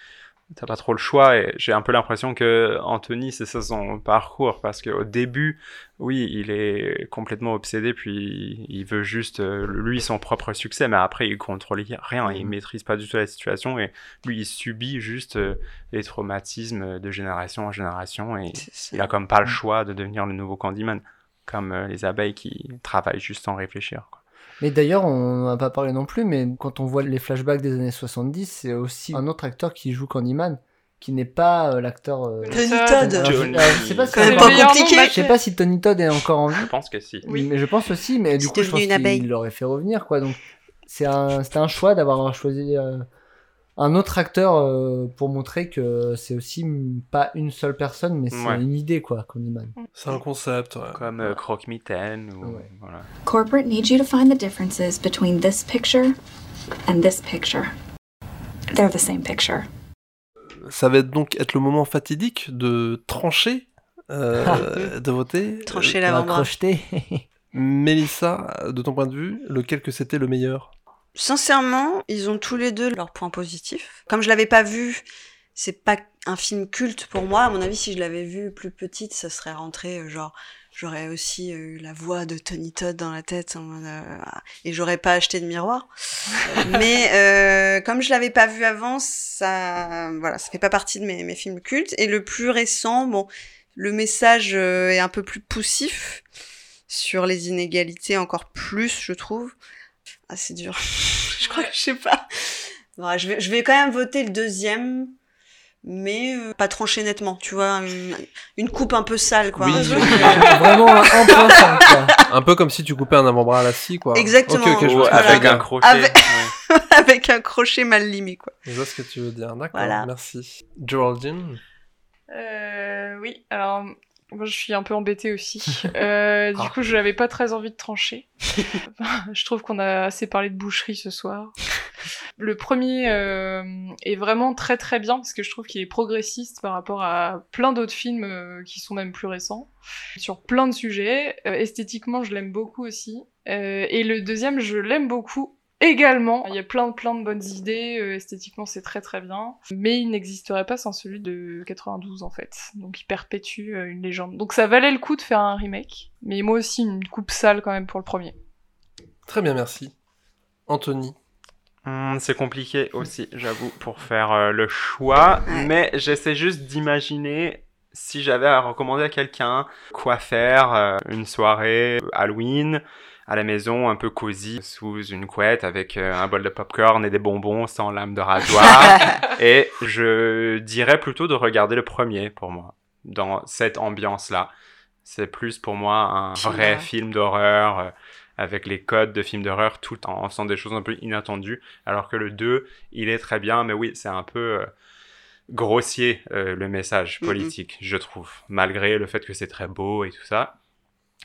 t'as pas trop le choix. Et j'ai un peu l'impression que Anthony, c'est ça son parcours, parce qu'au début, oui, il est complètement obsédé, puis il veut juste euh, lui son propre succès, mais après il contrôle rien, il maîtrise pas du tout la situation et lui il subit juste euh, les traumatismes de génération en génération et il a comme pas le choix de devenir le nouveau Candyman, comme euh, les abeilles qui travaillent juste sans réfléchir. Quoi. Mais d'ailleurs, on n'en a pas parlé non plus, mais quand on voit les flashbacks des années 70, c'est aussi un autre acteur qui joue Candyman, qui n'est pas euh, l'acteur. euh, Tony Todd. Alors, je- Johnny. alors, je sais pas si c'est pas compliqué. Je sais pas si Tony Todd est encore en vie. Je pense que si. Oui. Mais je pense aussi, mais du coup, je pense qu'il l'aurait fait revenir, quoi. Donc, c'est un, c'était un choix d'avoir choisi euh, un autre acteur euh, pour montrer que c'est aussi pas une seule personne, mais c'est Ouais. une idée, quoi, Candyman. C'est un concept, ouais. Comme euh, Croque-Mitaine ou Ouais. voilà. Corporate needs you to find the differences between this picture and this picture. They're the same picture. Ça va être donc être le moment fatidique de trancher, euh, de voter. Trancher l'avant-bras. Mélissa, de ton point de vue, lequel que c'était le meilleur? Sincèrement, ils ont tous les deux leurs points positifs. Comme je l'avais pas vu, c'est pas un film culte pour moi. À mon avis, si je l'avais vu plus petite, ça serait rentré euh, genre j'aurais aussi euh, eu la voix de Tony Todd dans la tête euh, et j'aurais pas acheté de miroir. Mais euh, comme je l'avais pas vu avant, ça voilà, ça fait pas partie de mes, mes films cultes. Et le plus récent, bon, le message est un peu plus poussif sur les inégalités encore plus, je trouve. Ah, c'est dur. je crois que je sais pas. Bon, je, vais, je vais quand même voter le deuxième, mais euh, pas trancher nettement, tu vois. Une, une coupe un peu sale, quoi. Oui. Un Vraiment un 1.5, quoi. Un peu comme si tu coupais un avant-bras à la scie, quoi. Exactement. Je vois, avec un crochet. Avec- ouais. avec un crochet mal limé, quoi. Je vois ce que tu veux dire. D'accord, Voilà. merci. Geraldine? Euh, oui, alors moi je suis un peu embêtée aussi. Euh, du Ah. coup, je n'avais pas très envie de trancher. je trouve qu'on a assez parlé de boucherie ce soir. Le premier euh, est vraiment très très bien parce que je trouve qu'il est progressiste par rapport à plein d'autres films euh, qui sont même plus récents sur plein de sujets. Esthétiquement, je l'aime beaucoup aussi. Et le deuxième, je l'aime beaucoup également. Il y a plein plein de bonnes idées. euh, esthétiquement, c'est très très bien. Mais il n'existerait pas sans celui de 92 en fait. Donc il perpétue euh, une légende. Donc ça valait le coup de faire un remake. Mais moi aussi une coupe sale quand même pour le premier. Très bien, merci. Anthony Hmm, c'est compliqué aussi, j'avoue, pour faire euh, le choix. Mais j'essaie juste d'imaginer si j'avais à recommander à quelqu'un quoi faire euh, une soirée Halloween à la maison un peu cosy sous une couette avec euh, un bol de popcorn et des bonbons sans lame de rasoir. et je dirais plutôt de regarder le premier pour moi dans cette ambiance-là. C'est plus pour moi un vrai film d'horreur euh, avec les codes de film d'horreur tout en faisant des choses un peu inattendues. Alors que le 2, il est très bien, mais oui, c'est un peu euh, grossier euh, le message politique, je trouve. Malgré le fait que c'est très beau et tout ça.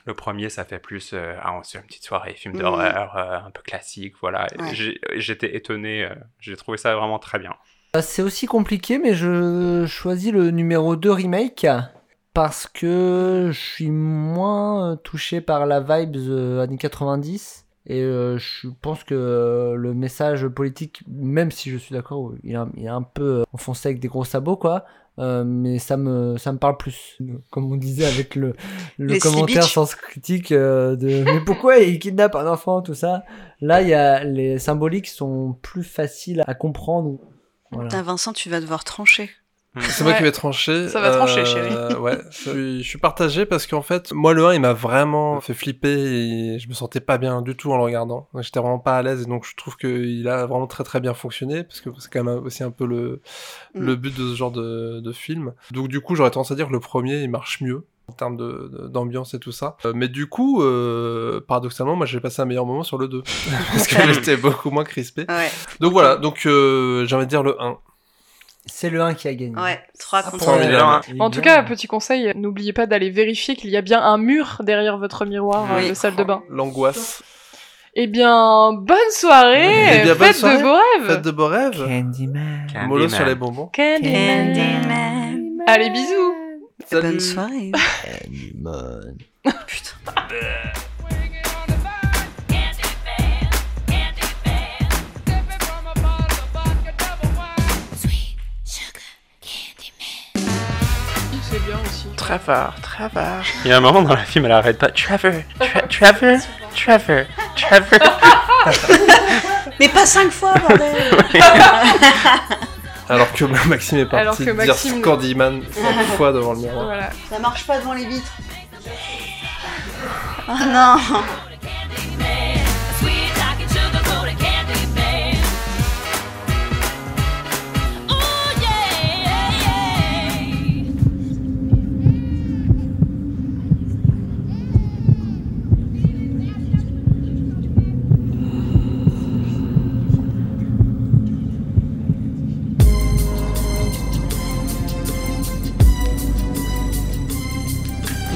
Le premier, ça fait plus, euh, ah, on se fait une petite soirée, film Mhm. d'horreur, euh, un peu classique, voilà. Ouais. J'étais étonné, euh, j'ai trouvé ça vraiment très bien. Euh, C'est aussi compliqué, mais je choisis le numéro 2 remake parce que je suis moins touché par la vibes euh, années 90 et euh, je pense que euh, le message politique, même si je suis d'accord, il est un, il est un peu euh, enfoncé avec des gros sabots, quoi. euh, mais ça me, ça me parle plus. Comme on disait avec le, le commentaire sans critique de mais pourquoi il kidnappe un enfant, tout ça. Là, il y a, les symboliques sont plus faciles à comprendre. Voilà. Vincent, tu vas devoir trancher. C'est moi Ouais. qui vais trancher. Ça va trancher, Euh, chérie. ouais, je suis, je suis partagé parce qu'en fait, moi le 1 il m'a vraiment fait flipper et je me sentais pas bien du tout en le regardant. J'étais vraiment pas à l'aise et donc je trouve qu'il a vraiment très très bien fonctionné parce que c'est quand même aussi un peu le, Mm. le but de ce genre de, de film. Donc du coup j'aurais tendance à dire que le premier il marche mieux en termes d'ambiance et tout ça. Euh, mais du coup, euh, paradoxalement, moi j'ai passé un meilleur moment sur le 2 parce que j'étais beaucoup moins crispé. Ouais. Donc voilà, donc euh, j'ai envie de dire le 1. C'est le 1 qui a gagné. Ouais, 3 contre Formidable. deux. Alors, Eh En tout cas, petit conseil, n'oubliez pas d'aller vérifier qu'il y a bien un mur derrière votre miroir euh, Oui. de salle de bain. L'angoisse. Eh bien, bonne soirée, Eh bien, bonne faites soirée. de beaux rêves. Faites de beaux rêves. Candyman. Mollo Candyman. sur les bonbons. Candyman. Candyman. Allez, bisous. Bonne soirée. Candyman. Putain. Trevor, Trevor. Il y a un moment dans le film, elle arrête pas. Trevor, Tra- Trevor, Trevor, Trevor. Mais pas 5 fois, bordel Alors que Maxime est parti Alors que dire Maxime- Candyman 100 fois devant le miroir. Voilà. Ça marche pas devant les vitres. Oh non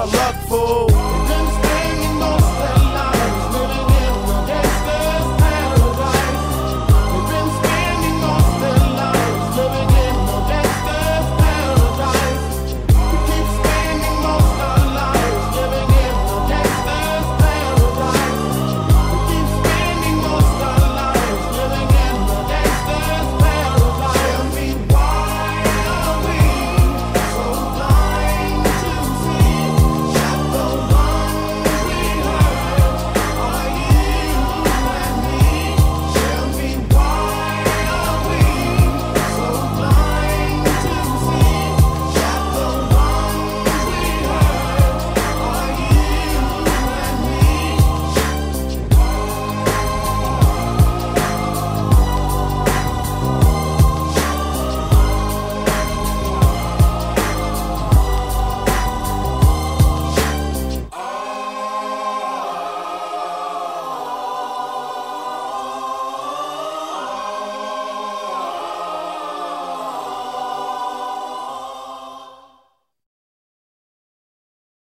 lot of love